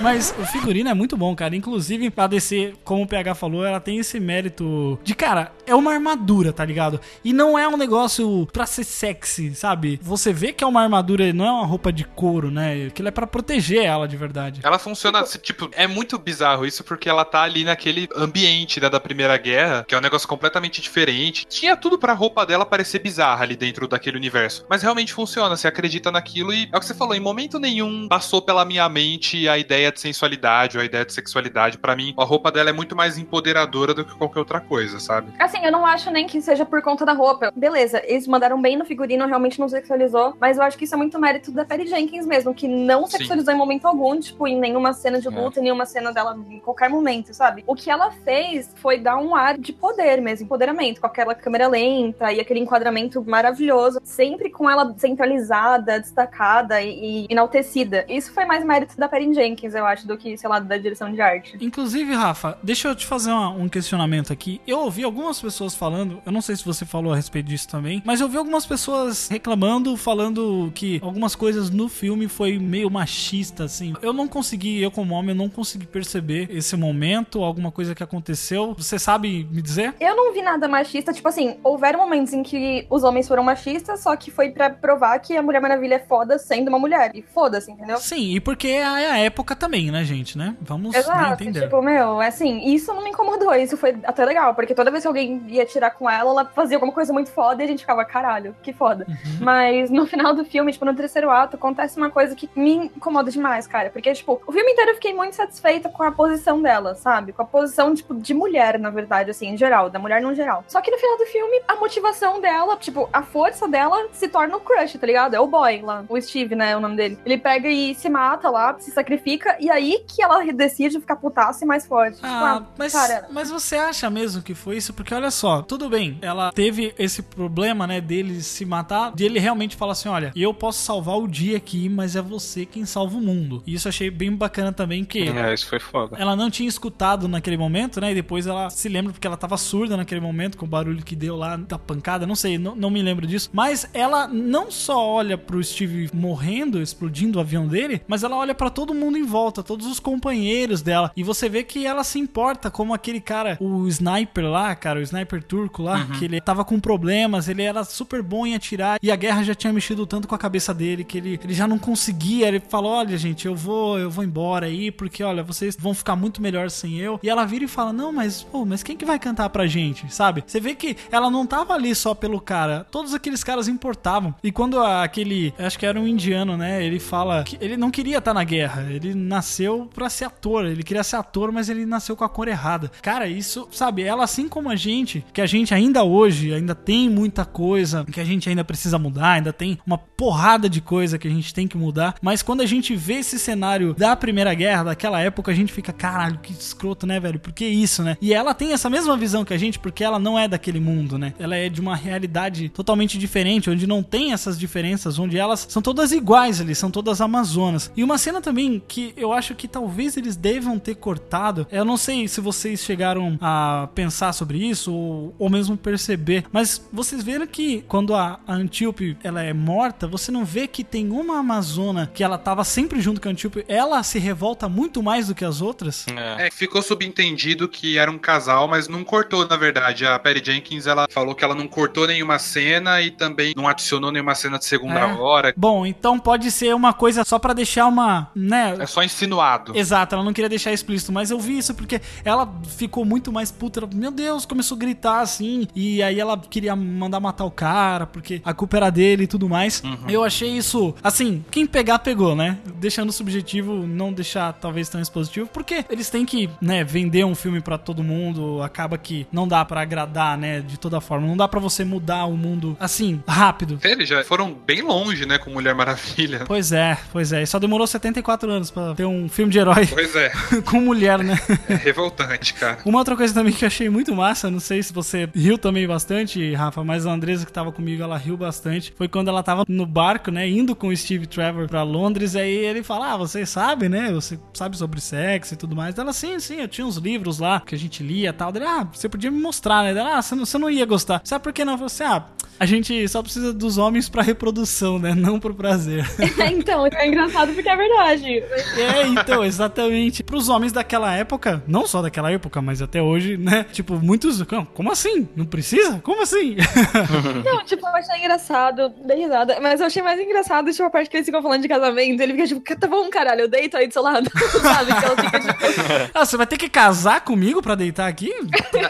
Mas o figurino é muito bom, cara. Inclusive, a DC, como o PH falou, ela tem esse mérito de, cara, é uma armadura, tá ligado? E não é um negócio pra ser sexy, sabe? Você vê que é uma armadura, não é uma roupa de couro, né? Aquilo é pra proteger ela de verdade. Ela funciona, assim, tipo, é muito bizarro isso, porque ela tá ali naquele ambiente, né, da Primeira Guerra, que é um negócio completamente diferente. Tinha tudo pra roupa dela parecer bizarra ali dentro daquele universo. Mas realmente funciona, você acredita naquilo e é o que você falou, em momento nenhum passou pela minha mente a ideia de sensualidade ou a ideia de sexualidade. Pra mim, a roupa dela é muito mais empoderadora do que qualquer outra coisa, sabe? Assim, eu não acho nem que seja por conta da roupa. Beleza, eles mandaram bem no figurino, realmente não sexualizou. Mas eu acho que isso é muito mérito da Perry Jenkins mesmo, que não Sim. sexualizou em momento algum, tipo, em nenhuma cena de luta, em nenhuma cena dela em qualquer momento, sabe? O que ela fez foi dar um ar de poder mesmo, empoderamento, com aquela câmera lenta e aquele enquadramento maravilhoso, sempre com ela centralizada, destacada e, e enaltecida. Isso foi mais mérito da Perry Jenkins, eu acho, do que, sei lá, da direção de arte. Inclusive, Rafa, deixa eu te fazer uma- um questionamento aqui. Eu ouvi algumas pessoas falando, eu não sei se você falou a respeito disso também, mas eu ouvi algumas pessoas reclamando, falando que algumas coisas no filme foi meio machista, assim. Eu não consegui, eu como homem, eu não consegui perceber esse momento, alguma coisa que aconteceu. Você sabe me dizer? Eu não vi nada machista, tipo assim, houveram momentos em que os homens foram machistas, só que foi pra provar que a Mulher Maravilha é foda sendo uma mulher. E foda-se, entendeu? Sim, e porque é a época também, né, gente, né? Vamos né, Exato, entender. tipo, meu, assim, isso não me incomodou, isso foi até legal, porque toda vez que alguém ia tirar com ela, ela fazia alguma coisa muito foda e a gente ficava, caralho, que foda. Uhum. Mas no final do filme, tipo, no terceiro ato, acontece uma coisa que me incomoda demais, cara, porque, tipo, o filme inteiro eu fiquei muito satisfeita com a posição dela, sabe? Com a posição, tipo, de mulher, na verdade, assim, em geral, da mulher no geral. Só que no final do filme, a motivação dela, tipo, a força dela se torna o crush, tá ligado? É o boy lá, o Steve, né, é o nome dele. Ele pega e se mata lá, se sacrifica, e aí que ela decide ficar putaça e mais forte. Ah, Tipo, mas, cara, mas você acha mesmo que foi isso? Porque olha só, tudo bem, ela teve esse problema, né, dele se matar, de ele realmente falar assim: olha, eu posso salvar o dia aqui, mas é você quem salva o mundo. E isso eu achei bem bacana também, que É, isso foi foda. ela não tinha escutado naquele momento, né? E depois ela se lembra porque ela tava surda naquele momento com o barulho que deu lá da pancada, não sei, não, não me lembro disso. Mas ela não só olha pro Steve morrendo, explodindo o avião dele, mas ela olha pra todo mundo em volta, todos os companheiros dela. E você vê que ela se importa como aquele cara, o sniper lá, cara, o sniper turco lá, que ele tava com problemas, ele era super bom em atirar e a guerra já tinha mexido tanto com a cabeça dele que ele, ele já não conseguia. Ele falou: "Olha, gente, eu vou, eu vou embora aí porque olha, vocês vão ficar muito melhor sem eu". E ela vira e fala: "Não, mas pô, mas quem que vai cantar pra gente?", sabe? Você vê que ela não tava ali só pelo cara, todos aqueles caras importavam. E quando aquele, acho que era um indiano, né, ele fala que ele não queria estar na guerra, ele nasceu pra ser ator, ele queria ser ator, mas ele nasceu com a cor errada. Cara, isso, sabe, ela assim como a gente, que a gente ainda hoje ainda tem muita coisa que a gente ainda precisa mudar, ainda tem uma porrada de coisa que a gente tem que mudar, mas quando a gente vê esse cenário da Primeira Guerra, daquela época, a gente fica, caralho, que escroto, né, velho? Por que isso, né? E ela tem essa mesma visão que a gente, porque ela não é daquele mundo, né? Ela é de uma realidade totalmente diferente, onde não tem essas diferenças, onde elas são todas iguais ali, são todas amazonas. E uma cena também que eu acho que talvez eles devam ter cortado, eu não sei se vocês chegaram a pensar sobre isso ou, ou mesmo perceber, mas vocês viram que quando a, a Antíope ela é morta, você não vê que tem uma amazona que ela tava sempre junto com a Antíope, ela se revolta muito mais do que as outras? É. É, ficou subentendido que era um casal, mas não cortou, na verdade. A Perry Jenkins, ela falou que ela não cortou nenhuma cena e também não adicionou nenhuma cena de segunda É. hora. Bom, então pode ser uma coisa só pra deixar uma, né, É só insinuado. Exato, ela não queria deixar explícito, mas eu vi isso porque ela ficou muito mais puta. Ela, meu Deus, começou a gritar assim. E aí ela queria mandar matar o cara, porque a culpa era dele e tudo mais. Eu achei isso, assim, quem pegar, pegou, né? Deixando subjetivo, não deixar talvez tão expositivo, porque eles têm que, né, vender um filme pra todo mundo. Acaba que não dá pra agradar, né, de toda forma. Não dá pra você mudar o mundo assim, rápido. Eles já foram bem longe, né, com Mulher Maravilha. Pois é, pois é. E só demorou 74 anos pra ter um filme de herói Pois é, com mulher, né? é revoltante, cara. Uma outra coisa também que eu achei muito massa, não sei se você riu também bastante, Rafa, mas a Andresa que tava comigo, ela riu bastante. Foi quando ela tava no barco, né, indo com o Steve Trevor pra Londres, aí ele fala: Ah, você sabe, né? Você sabe sobre sexo e tudo mais. Ela, sim, sim, eu tinha uns livros lá que a gente lia e tal. Dele, ah, você podia me mostrar, né? Ela, ah, você não, você não ia gostar. Sabe por que não? Eu falei assim, ah, a gente só precisa dos homens pra reprodução, né? Não pro prazer. então, é engraçado porque é verdade. É, então, exatamente. Pros homens daquela época, não só daquela época, mas até hoje, né? Tipo, muitos. "Não, Como assim? Não precisa? Como assim? Não, tipo, eu achei engraçado, dei risada, mas eu achei mais engraçado, tipo, a parte que eles ficam falando de casamento, ele fica tipo, tá bom, caralho, eu deito aí do seu lado, sabe? Que ela fica tipo, ah, você vai ter que casar comigo pra deitar aqui?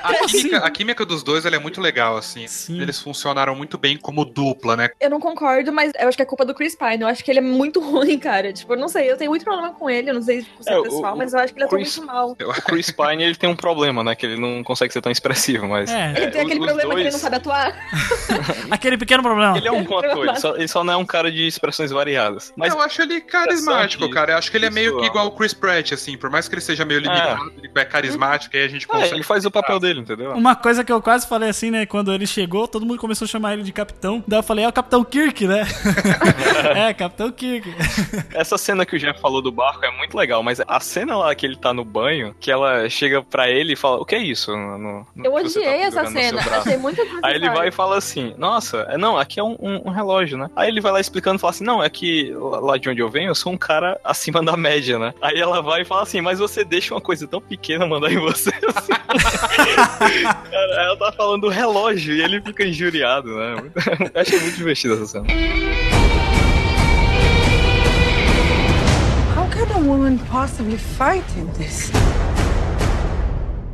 A química, a química dos dois ela é muito legal, assim. Sim. Eles funcionaram muito bem como dupla, né? eu não concordo, mas eu acho que é culpa do Chris Pine, eu acho que ele é muito ruim, cara, tipo, eu não sei, eu tenho muito problema com ele, eu não sei se é, É, pessoal, o mas eu acho que ele atua Chris- muito mal. Eu- O Chris Pine, ele tem um problema, né? Que ele não consegue ser tão expressivo, mas... É. Ele tem aquele os problema que ele dois- não sabe atuar. Aquele pequeno problema. Ele é um bom ator, ele só, ele só não é um cara de expressões variadas. Mas eu acho ele carismático, Interessante. cara. Eu acho que ele é meio que igual o Chris Pratt, assim. Por mais que ele seja meio limitado, ele é carismático, aí a gente é, consegue. ele faz o papel dele, entendeu? Uma coisa que eu quase falei assim, né? Quando ele chegou, todo mundo começou a chamar chamar ele de capitão. Daí eu falei, é o Capitão Kirk, né? é, Capitão Kirk. Essa cena que o Jeff falou do barco é muito legal, mas a cena lá que ele tá no banho, que ela chega pra ele e fala: O que é isso? No, no- Eu que você tá essa cena. braço?" Achei muito Aí ele vai e fala assim, nossa, é, não, aqui é um, um- um relógio, né? Aí ele vai lá explicando e fala assim, não, é que lá de onde eu venho, eu sou um cara acima da média, né? Aí ela vai e fala assim, mas você deixa uma coisa tão pequena mandar em você assim. Cara, ela tá falando do relógio e ele fica injuriado, né? Eu achei muito divertido essa cena. How can a woman possibly fight in this?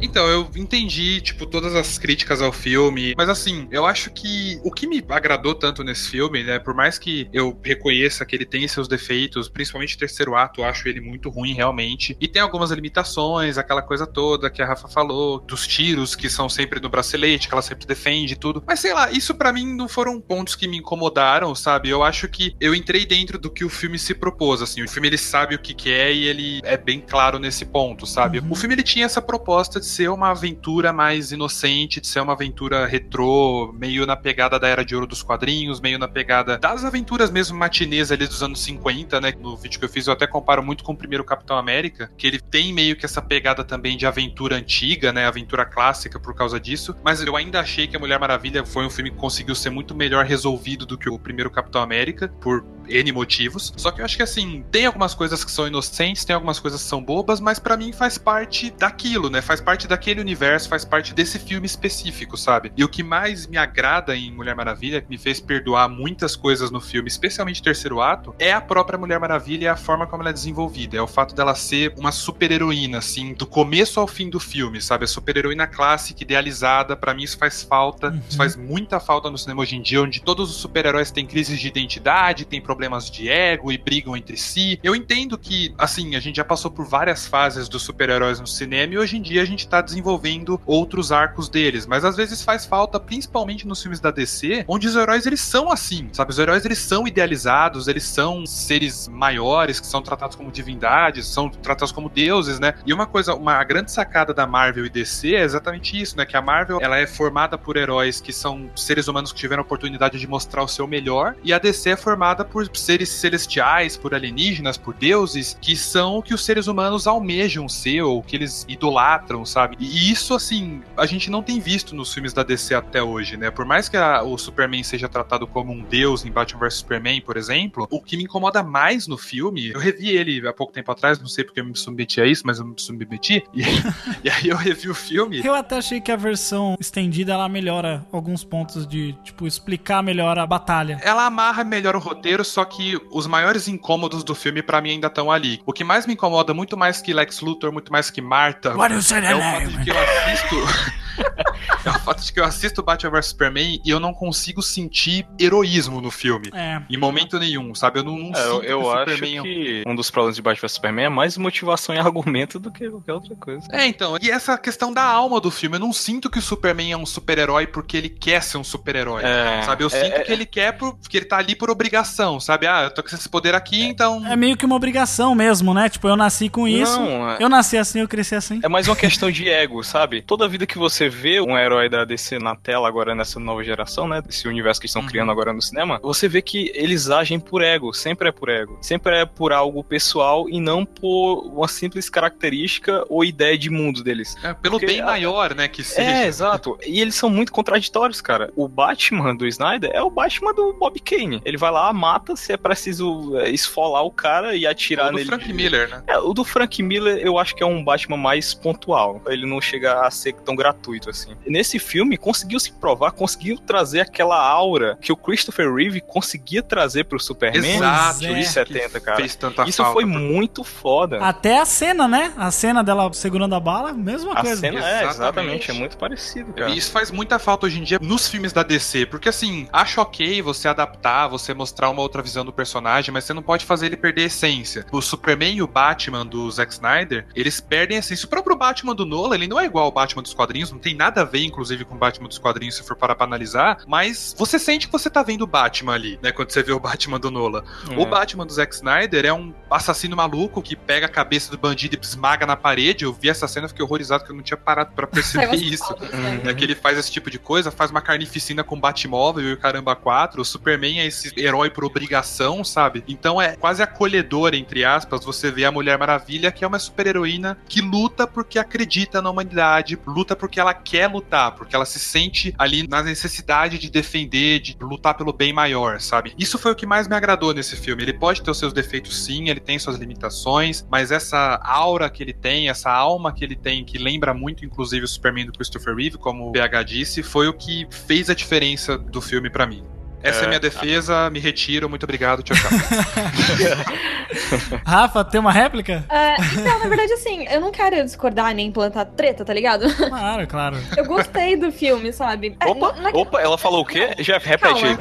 Então, eu entendi, tipo, todas as críticas ao filme, mas assim, eu acho que o que me agradou tanto nesse filme, né, por mais que eu reconheça que ele tem seus defeitos, principalmente o terceiro ato, eu acho ele muito ruim realmente, e tem algumas limitações, aquela coisa toda que a Rafa falou, dos tiros que são sempre no bracelete, que ela sempre defende e tudo, mas sei lá, isso pra mim não foram pontos que me incomodaram, sabe? Eu acho que eu entrei dentro do que o filme se propôs, assim, o filme ele sabe o que quer e ele é bem claro nesse ponto, sabe? O filme ele tinha essa proposta de ser uma aventura mais inocente, de ser uma aventura retrô, meio na pegada da Era de Ouro dos quadrinhos, meio na pegada das aventuras mesmo matinês ali dos anos 50, né? No vídeo que eu fiz eu até comparo muito com o primeiro Capitão América, que ele tem meio que essa pegada também de aventura antiga, né? Aventura clássica por causa disso, mas eu ainda achei que a Mulher Maravilha foi um filme que conseguiu ser muito melhor resolvido do que o primeiro Capitão América, por N motivos. Só que eu acho que assim, tem algumas coisas que são inocentes, tem algumas coisas que são bobas, mas pra mim faz parte daquilo, né? Faz parte daquele universo, faz parte desse filme específico, sabe? E o que mais me agrada em Mulher Maravilha, que me fez perdoar muitas coisas no filme, especialmente o terceiro ato, é a própria Mulher Maravilha e a forma como ela é desenvolvida. É o fato dela ser uma super-heroína, assim, do começo ao fim do filme, sabe? A super-heroína clássica, idealizada. Pra mim isso faz falta, isso faz muita falta no cinema hoje em dia, onde todos os super-heróis têm crises de identidade, têm problemas de ego e brigam entre si. Eu entendo que, assim, a gente já passou por várias fases dos super-heróis no cinema e hoje em dia a gente tá desenvolvendo outros arcos deles, mas às vezes faz falta, principalmente nos filmes da DC, onde os heróis eles são assim, sabe? Os heróis eles são idealizados, eles são seres maiores que são tratados como divindades, são tratados como deuses, né? E uma coisa, uma grande sacada da Marvel e DC é exatamente isso, né? Que a Marvel ela é formada por heróis que são seres humanos que tiveram a oportunidade de mostrar o seu melhor, e a DC é formada por seres celestiais, por alienígenas, por deuses, que são o que os seres humanos almejam ser, ou que eles idolatram, sabe? E isso, assim, a gente não tem visto nos filmes da DC até hoje, né? Por mais que a- o Superman seja tratado como um deus em Batman vs Superman, por exemplo, o que me incomoda mais no filme, eu revi ele há pouco tempo atrás, não sei porque eu me submeti a isso, mas eu me submeti, e, e aí eu revi o filme. Eu até achei que a versão estendida ela melhora alguns pontos de, tipo, explicar melhor a batalha. Ela amarra melhor o roteiro, só que os maiores incômodos do filme pra mim ainda estão ali. O que mais me incomoda, muito mais que Lex Luthor, muito mais que Marta, What é name? fato de que eu assisto. é o fato de que eu assisto Batman vs Superman e eu não consigo sentir heroísmo no filme. É. Em momento nenhum, sabe? Eu não, não É, eu sinto eu que o acho Superman é um- que um dos problemas de Batman vs Superman é mais motivação e argumento do que qualquer outra coisa. É, então, e essa questão da alma do filme, eu não sinto que o Superman é um super-herói porque ele quer ser um super-herói, É, sabe? Eu é, sinto é. que ele quer por, que ele tá ali por obrigação, sabe? Ah, eu tô com esse poder aqui, então... É meio que uma obrigação mesmo, né? Tipo, eu nasci com isso. Não, é- Eu nasci assim, eu cresci assim. É mais uma questão de ego, sabe? Toda vida que você vê um herói da DC na tela agora nessa nova geração, né? Desse universo que estão criando agora no cinema, você vê que eles agem por ego, sempre é por ego. Sempre é por algo pessoal e não por uma simples característica ou ideia de mundo deles. É, pelo Porque bem a- maior, né, que seja. É, exato. E eles são muito contraditórios, cara. O Batman do Snyder é o Batman do Bob Kane. Ele vai lá, mata se é preciso é, esfolar o cara e atirar do nele. Frank Miller, né? É, o do Frank Miller eu acho que é um Batman mais pontual. Ele não chega a ser tão gratuito assim. Nesse filme, conseguiu se provar, conseguiu trazer aquela aura que o Christopher Reeve conseguia trazer pro Superman Exato, é. de 70, cara. Fez tanta Isso falta foi muito foda. Até a cena, né? A cena dela segurando a bala, mesma A coisa. cena é, Exatamente. exatamente, é muito parecido, cara. E isso faz muita falta hoje em dia nos filmes da DC, porque assim, acho ok você adaptar, você mostrar uma outra visão do personagem, mas você não pode fazer ele perder a essência. O Superman e o Batman do Zack Snyder, eles perdem a essência. O próprio Batman do Nolan, ele não é igual ao Batman dos quadrinhos, não tem nada a ver, inclusive, com o Batman dos quadrinhos, se for parar pra analisar, mas você sente que você tá vendo o Batman ali, né? Quando você vê o Batman do Nola. É. O Batman do Zack Snyder é um assassino maluco que pega a cabeça do bandido e esmaga na parede. Eu vi essa cena e fiquei horrorizado que eu não tinha parado pra perceber Saiu as isso. né? É que ele faz esse tipo de coisa, faz uma carnificina com Batmóvel e o Caramba 4. O Superman é esse herói por obrigação, sabe? Então é quase acolhedor, entre aspas, você vê a Mulher Maravilha, que é uma super-heroína que luta porque acredita na humanidade, luta porque ela quer lutar, porque ela se sente ali na necessidade de defender, de lutar pelo bem maior, sabe? Isso foi o que mais me agradou nesse filme. Ele pode ter os seus defeitos, sim, ele tem suas limitações, mas essa aura que ele tem, essa alma que ele tem, que lembra muito, inclusive, o Superman do Christopher Reeve, como o BH disse, foi o que fez a diferença do filme pra mim. Essa é, É. minha defesa, me retiro, muito obrigado, tchau, tchau. Rafa, tem uma réplica? Ah, então, na verdade, assim, eu não quero discordar nem plantar treta, tá ligado? Claro, claro. Eu gostei do filme, sabe? É, Opa, é opa, ela falou o quê? Jeff, repete aí.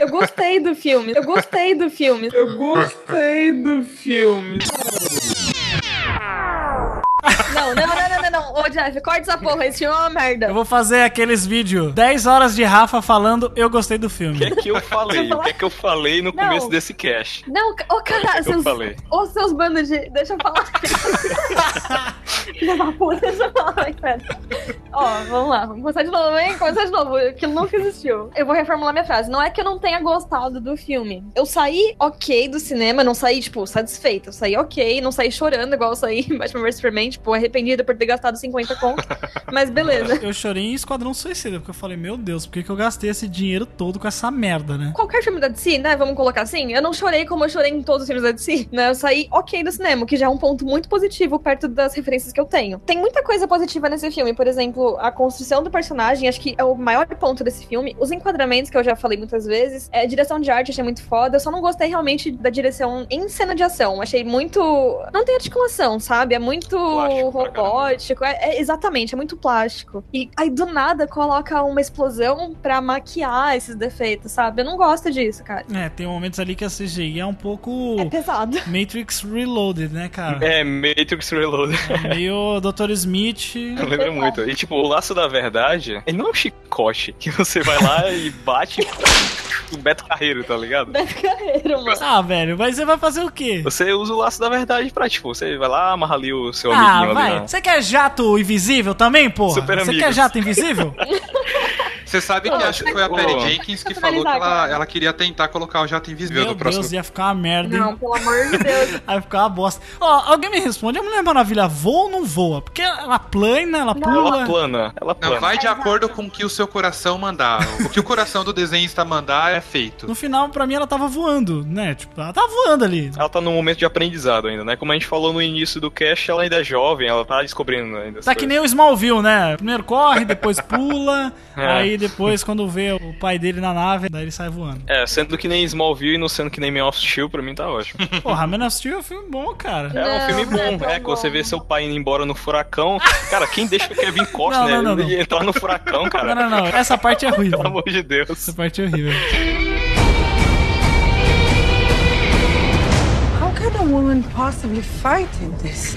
Eu gostei do filme. Eu gostei do filme. Eu gostei do filme. Não, não, não, não, não. Ô, Jeff, corta essa porra. Esse filme é uma merda. Eu vou fazer aqueles vídeos 10 horas de Rafa falando eu gostei do filme. O que é que eu falei? O que é que eu falei no Não. começo desse cast? Não, ô, cara, O que eu seus, falei? ô, seus bandos de. Deixa eu falar. Filha da puta, deixa eu falar. Ó, vamos lá, vamos começar de novo, hein? Começar de novo, aquilo nunca existiu. Eu vou reformular minha frase. Não é que eu não tenha gostado do filme. Eu saí ok do cinema, não saí, tipo, satisfeita. Eu saí ok, não saí chorando igual eu saí em Batman vs Superman, tipo, arrependida por ter gastado 50 conto. Mas beleza. Eu chorei em Esquadrão Suicida, porque eu falei, meu Deus, por que, que eu gastei esse dinheiro todo com essa merda, né? Qualquer filme da DC, né? Vamos colocar assim. Eu não chorei como eu chorei em todos os filmes da DC, né? Eu saí ok do cinema, que já é um ponto muito positivo perto das referências que eu tenho. Tem muita coisa positiva nesse filme, por exemplo, a construção do personagem, acho que é o maior ponto desse filme. Os enquadramentos, que eu já falei muitas vezes. É, a direção de arte, achei muito foda. Eu só não gostei realmente da direção em cena de ação. Achei muito. Não tem articulação, sabe? É muito Plástico caramba. Robótico. É, é- exatamente, é muito plástico. E aí do nada coloca uma explosão pra maquiar esses defeitos, sabe? Eu não gosto disso, cara. É, tem momentos ali que a CGI é um pouco É pesado. Matrix Reloaded, né, cara? É, Matrix Reload. Meio Dr. Smith. Lembra muito. E tipo, o laço da verdade, ele não é um chicote que você vai lá e bate o Beto Carreiro, tá ligado? Beto Carreiro, mano. Ah, velho, mas você vai fazer o quê? Você usa o laço da verdade pra, tipo, você vai lá, amarra ali o seu Ah, amiguinho ali. vai. na- Você quer jato invisível também, porra? Super Você quer jato invisível? Você sabe que acho que foi a. Perry Jenkins que falou que ela, ela queria tentar colocar o jato invisível Meu no próximo. Deus, ia ficar uma merda, hein? Não, pelo amor de Deus. Vai ficar uma bosta. Ó, alguém me responde, a Mulher Maravilha voa ou não voa? Porque ela plana, ela Não. pula. Ela plana, ela plana. Não, vai de Exato. acordo com o que o seu coração mandar. O que o coração do desenhista mandar é feito. No final, pra mim, ela tava voando, né? Tipo, ela tava voando ali. Ela tá num momento de aprendizado ainda, né? Como a gente falou no início do cast, ela ainda é jovem, ela tá descobrindo ainda. Tá que coisas. nem o Smallville, né? Primeiro corre, depois pula, É. aí depois, quando vê o pai dele na nave, daí ele sai voando. É, sendo que nem Smallville e não sendo que nem Man of Steel, pra mim tá ótimo. Porra, Man of Steel é um filme bom, cara. É um Não, filme é bom, é, que você vê seu pai indo embora no furacão. Cara, quem deixa o Kevin Costner Não, não, não, não. e entrar no furacão, cara? Não, não, não. Essa parte é horrível. Pelo amor de Deus. Essa parte é horrível. How can a woman possibly fight in this?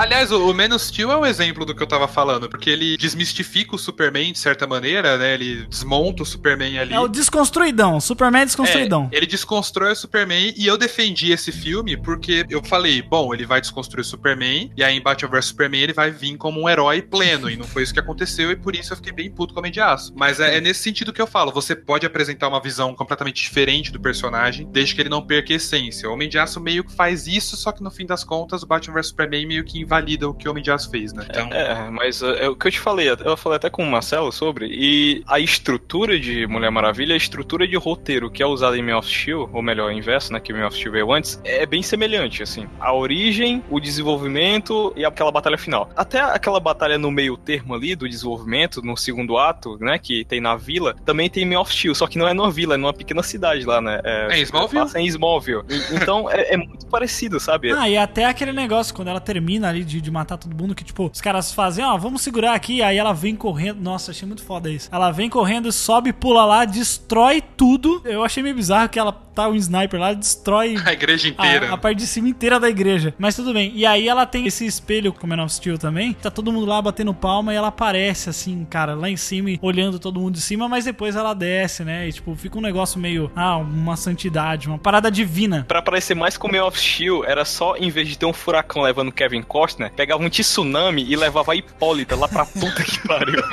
Aliás, o o Man of Steel é um exemplo do que eu tava falando, porque ele desmistifica o Superman de certa maneira, né? Ele desmonta o Superman ali. É o desconstruidão. Superman é desconstruidão. É, ele desconstrói o Superman e eu defendi esse filme porque eu falei, bom, ele vai desconstruir o Superman e aí em Batman vs Superman ele vai vir como um herói pleno e não foi isso que aconteceu e por isso eu fiquei bem puto com o de Aço. Mas é, é nesse sentido que eu falo, você pode apresentar uma visão completamente diferente do personagem desde que ele não perca a essência. O Homem de Aço meio que faz isso, só que no fim das contas o Batman vs Superman meio que invalida o que o Homem de Aço fez, né? Então, É, mas é, é o que eu te falei, eu falei até com o Marcelo sobre, e a estrutura de Mulher Maravilha, a estrutura de roteiro que é usada em Man of Steel, ou melhor, o inverso, né, que Man of Steel veio antes, é bem semelhante, assim. A origem, o desenvolvimento e aquela batalha final. Até aquela batalha no meio termo ali, do desenvolvimento, no segundo ato, né, que tem na vila, também tem Man of Steel, só que não é numa vila, é numa pequena cidade lá, né. É em Smallville? Passa em Smallville. Então, é, é muito parecido, sabe? Ah, e até aquele negócio, quando ela termina ali de, de matar todo mundo, que tipo, os caras fazem, ó, vamos segurar aqui, aí ela vem correndo. Nossa, achei muito foda isso. Ela vem correndo, sobe, pula lá, destrói tudo. Eu achei meio bizarro que ela tá um sniper lá, destrói A igreja inteira. a, a parte de cima inteira da igreja. Mas tudo bem. E aí ela tem esse espelho com Man of Steel também. Tá todo mundo lá batendo palma e ela aparece assim, cara, lá em cima, olhando todo mundo de cima, mas depois ela desce, né? E tipo, fica um negócio meio, ah, uma santidade, uma parada divina. Pra parecer mais com Man of Steel, era só, em vez de ter um furacão levando Kevin Costner, pegava um tsunami e levava a Hipólita lá pra puta que pariu.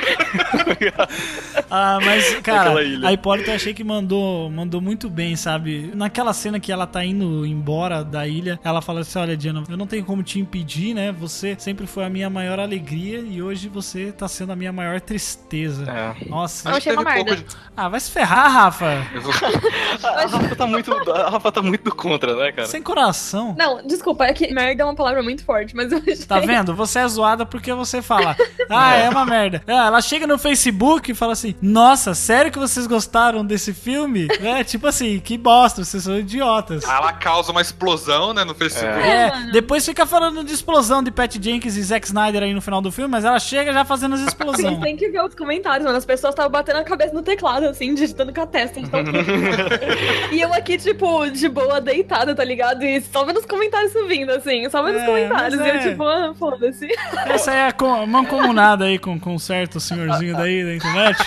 Ah, mas, cara, a Hipólita eu achei que mandou, mandou muito bem, sabe? Naquela cena que ela tá indo embora da ilha, ela fala assim: Olha, Diana, eu não tenho como te impedir, né? Você sempre foi a minha maior alegria e hoje você tá sendo a minha maior tristeza. É. Nossa. Eu achei uma Teve pouco merda. de- Ah, vai se ferrar, Rafa. A Rafa tá muito, a Rafa tá muito contra, né, cara? Sem coração. Não, desculpa, é que merda é uma palavra muito forte, mas Tá vendo? Você é zoada porque você fala, ah, é uma merda. Ah, ela chega no Facebook e fala assim, nossa, sério que vocês gostaram desse filme? É, tipo assim, que bosta, vocês são idiotas. Ela causa uma explosão, né, no Facebook. É, mano. depois fica falando de explosão de Pat Jenkins e Zack Snyder aí no final do filme, mas ela chega já fazendo as Vocês explosões. têm que ver os comentários, mano. As pessoas estavam batendo a cabeça no teclado, assim, digitando com a testa. de tão puto. e eu aqui, tipo, de boa, deitada, tá ligado? E só vendo os comentários subindo, assim. Só vendo É, os comentários. E eu, tipo, ah, foda-se. Essa é a co- mancomunada aí com, com um certo senhorzinho daí da internet.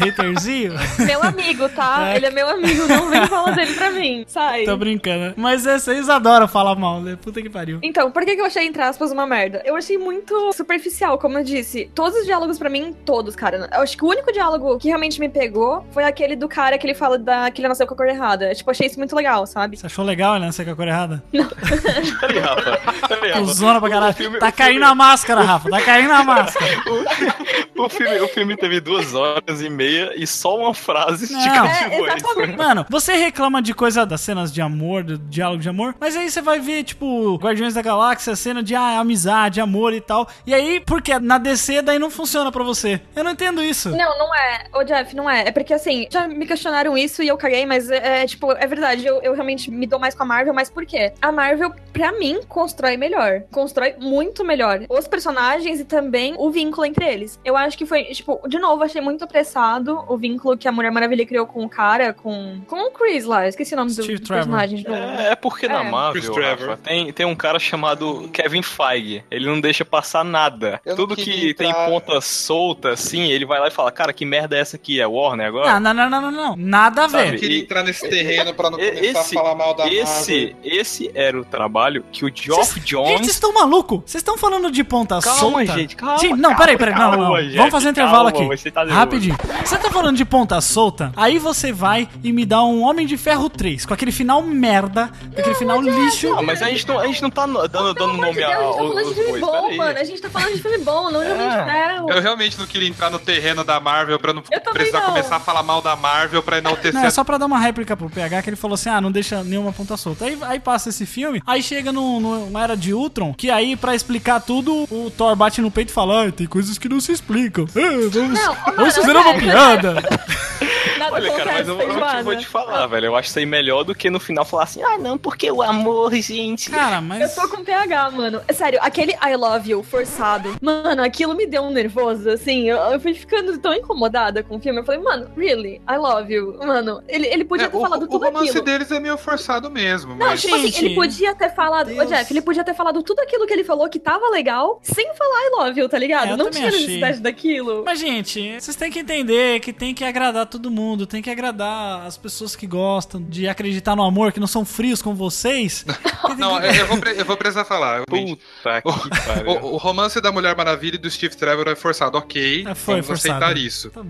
Haterzinho. meu amigo, tá? É. Ele é meu amigo, não vem falar dele pra mim. Sai. Tô brincando. Mas é, vocês adoram falar mal, né? Puta que pariu. Então, por que, que eu achei, entre aspas, uma merda? Eu achei muito superficial, como eu disse. Todos os diálogos, pra mim, todos, cara. Eu acho que o único diálogo que realmente me pegou foi aquele do cara que ele fala da, que ele nasceu com a cor errada. Tipo, achei isso muito legal, sabe? Você achou legal ele nascer com a cor errada? Peraí, Rafa. Peraí, Rafa. Cusona pra caralho. O filme- tá o caindo filme- a máscara, Rafa. Tá caindo a máscara. O filme, o filme teve duas horas e meia e só uma frase Não. te É. Mano, você reclama de coisa das cenas de amor, do diálogo de amor, mas aí você vai ver, tipo, Guardiões da Galáxia, cena de ah, amizade, amor e tal. E aí, porque na DC daí não funciona pra você. Eu não entendo isso. Não, não é. Ô, Jeff, não é. É porque, assim, já me questionaram isso e eu caguei, mas é, é, tipo, é verdade. Eu, eu realmente me dou mais com a Marvel, mas por quê? A Marvel, pra mim, constrói melhor. Constrói muito melhor. Os personagens e também o vínculo entre eles. Eu acho que foi, tipo, de novo, achei muito apressado o vínculo que a Mulher Maravilha criou com o cara, com, com o Chris lá. Eu esqueci o nome Steve do Trevor. personagem. novo. É, é porque na É. Marvel, Chris Trevor. Rafa, tem, tem um cara chamado Kevin Feige. Ele não deixa passar nada. Eu Tudo que queria tem entrar- ponta solta, assim, ele vai lá e fala, cara, que merda é essa aqui? É Warner agora? Não, não, não, não, não, não. Nada a ver. Eu queria E- entrar nesse terreno pra não começar esse- a falar mal da Esse, Marvel. esse era o trabalho que o Geoff Gente, Jones... vocês estão maluco? Vocês estão falando de ponta Calma, solta? gente, calma, Sim, não, calma, peraí, peraí. Não, não, não. calma, gente, Vamos fazer um intervalo calma, aqui. você tá. Rapidinho. Você tá falando de ponta solta? Aí você vai e me dá um Homem de Ferro 3, com aquele final merda, com aquele final lixo. Não, mas a gente não, a gente não tá dando, dando Pelo amor de nome Deus, a a- gente tá falando de filme bom, Peraí. mano. A gente tá falando de filme bom, não de Homem de Ferro. Eu realmente não queria entrar no terreno da Marvel pra não precisar não. começar a falar mal da Marvel pra enaltecer Não, é só pra dar uma réplica pro PH que ele falou assim: ah, não deixa nenhuma ponta solta. Aí, aí passa esse filme, aí chega no, no- numa era de Ultron, que aí pra explicar tudo, o Thor bate no peito e fala: ah, tem coisas que não se explicam. Ah, vamos, Não, vamos fazer uma Jeff, piada. Nada Olha, cara, mas eu, eu vou te falar, velho. Eu acho isso aí melhor do que no final falar assim, ah, não, porque o amor, gente. Cara, Eu mas. tô com PH, mano. É Sério, aquele I love you forçado. Mano, aquilo me deu um nervoso, assim. Eu, eu fui ficando tão incomodada com o filme. Eu falei, mano, really? I love you. Mano, ele, ele podia É, ter o, falado o tudo romance aquilo. deles é meio forçado mesmo, Não, mas tipo assim, Gente, ele podia ter falado. Ô. Jeff, ele podia ter falado tudo aquilo que ele falou que tava legal, sem falar I love you, tá ligado? É, eu Não tinha achei. necessidade daquilo. Mas, gente, vocês têm que entender que tem que agradar todo mundo, tem que agradar as pessoas que gostam de acreditar no amor, que não são frios como vocês. Não, eu, eu vou, pre- eu vou precisar falar. Puta que pariu. O, o romance da Mulher Maravilha e do Steve Trevor é forçado, ok. É, foi vamos forçado. aceitar isso. Tá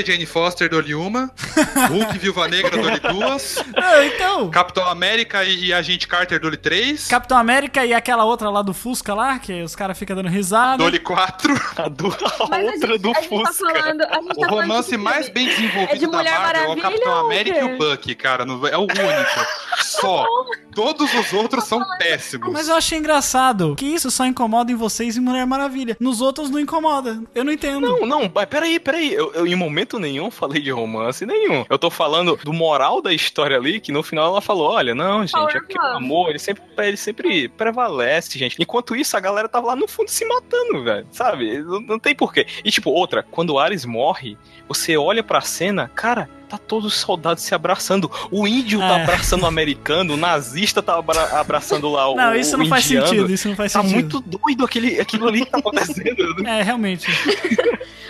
e Jane Foster dou-lhe uma. Hulk Viúva Negra dou-lhe duas. Ah, então. Capitão América e, e Agente Carter dou-lhe três. Capitão América e aquela outra lá do Fusca lá, que os caras ficam dando risada. Dou-lhe quatro. A, do, a Mas a outra gente, do a gente tá Fusca. falando. A gente O tá falando romance mais bem desenvolvido É de da Mulher Marvel é o Maravilha Capitão América e o Bucky, cara. É o único. Só. Todos os outros são péssimos. Mas eu achei engraçado que isso só incomoda em vocês e Mulher Maravilha. Nos outros não incomoda. Eu não entendo. Não, não, peraí, peraí. Eu, eu em momento nenhum falei de romance nenhum. Eu tô falando do moral da história ali, que no final ela falou: olha, não, gente, é porque o amor, ele sempre, ele sempre prevalece, gente. Enquanto isso, a galera tava lá no fundo se matando, velho. Sabe? Não, não tem porquê. E tipo, outra, quando o Ares morre, você olha pra cena, cara. Tá todos os soldados se abraçando. O índio tá É. abraçando o americano, o nazista tá abra- abraçando lá o. Não, isso o não faz indiano. sentido. Isso não faz Tá sentido. muito doido aquele, aquilo ali que tá acontecendo. É, realmente.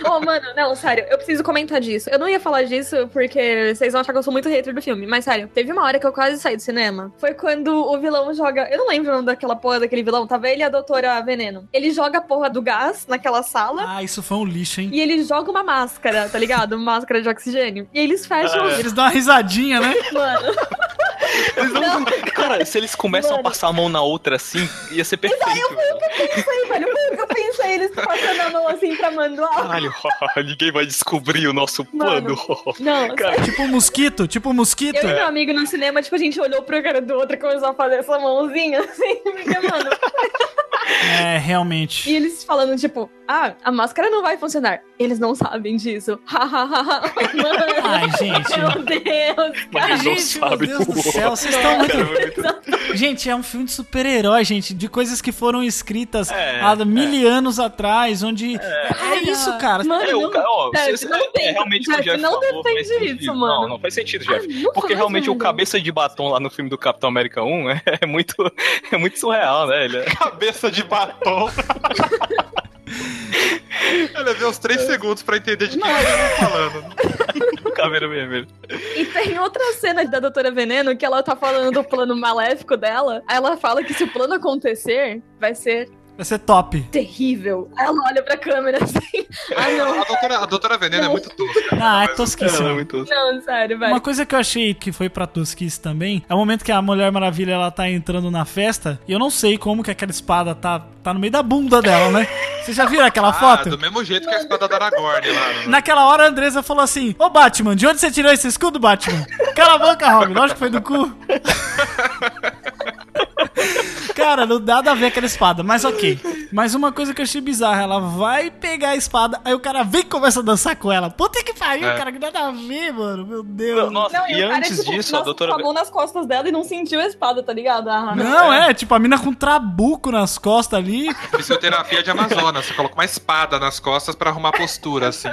Ô, mano, não, sério, eu preciso comentar disso. Eu não ia falar disso porque vocês vão achar que eu sou muito hater do filme, mas sério, teve uma hora que eu quase saí do cinema. Foi quando o vilão joga. Eu não lembro o nome daquela porra daquele vilão, tava ele e a doutora Veneno. Ele joga a porra do gás naquela sala. Ah, isso foi um lixo, hein? E ele joga uma máscara, tá ligado? Uma máscara de oxigênio. E eles fecham. Eles dão uma risadinha, né? Mano, Eles não- Cara, se eles começam Mano. a passar a mão na outra assim, ia ser perfeito. isso aí, velho. Foi o que eu pensei, eles passando a mão assim pra mandar. Caralho, ninguém vai descobrir o nosso plano. Não, Cara, Tipo um mosquito, tipo um mosquito. Eu e meu amigo no cinema, tipo, a gente olhou pro cara do outro e começou a fazer essa mãozinha, assim, porque, mano. É, realmente. E eles falando, tipo, ah, a máscara não vai funcionar. Eles não sabem disso. Ai, gente. meu Deus. Mas Ai, eles não gente, meu sabem Deus do céu, vocês estão muito... Cara, muito- Gente, é um filme de super-herói, gente, de coisas que foram escritas É, há mil anos atrás, onde... É, isso, cara. Mano, É, não, ó, Jeff, não é, tem. realmente o Jeff, Jeff não falou, faz defende sentido. isso, mano. Não, não faz sentido, Jeff. Ah, Porque realmente o cabeça de batom lá no filme do Capitão América 1 é, é muito, é muito surreal, né? Ele é- Cabeça de batom. Eu levei uns 3 segundos pra entender de que eu tava falando. o cabelo vermelho. E tem outra cena da Doutora Veneno que ela tá falando do plano maléfico dela. Aí ela fala que se o plano acontecer, vai ser Vai ser top. terrível. Aí ela olha pra câmera assim. Ah, não. A doutora, a doutora Veneno Não. é muito tosca. Ah, é Ela é muito... Não, sério, velho. Uma coisa que eu achei que foi pra tosquice também é o momento que a Mulher Maravilha ela tá entrando na festa e eu não sei como que aquela espada tá, tá no meio da bunda dela, né? Vocês já viram aquela Ah, foto? do mesmo jeito que a espada da Aragorn lá. no- Naquela hora a Andresa falou assim: Ô Batman, de onde você tirou esse escudo, Batman? Cala a boca, Robin. Lógico que foi do cu. Cara, não dá nada a ver aquela espada, mas ok. Mas uma coisa que eu achei bizarra, ela vai pegar a espada, aí o cara vem e começa a dançar com ela. Puta que pariu, É. cara, que nada a ver, mano. Meu Deus. Nossa, Não, e, o cara, antes tipo, disso, a doutora... mão nas costas dela e não sentiu a espada, tá ligado? Ah, Não, é, tipo, a mina com um trabuco nas costas ali. Fisioterapia de Amazonas. Você coloca uma espada nas costas pra arrumar postura, assim.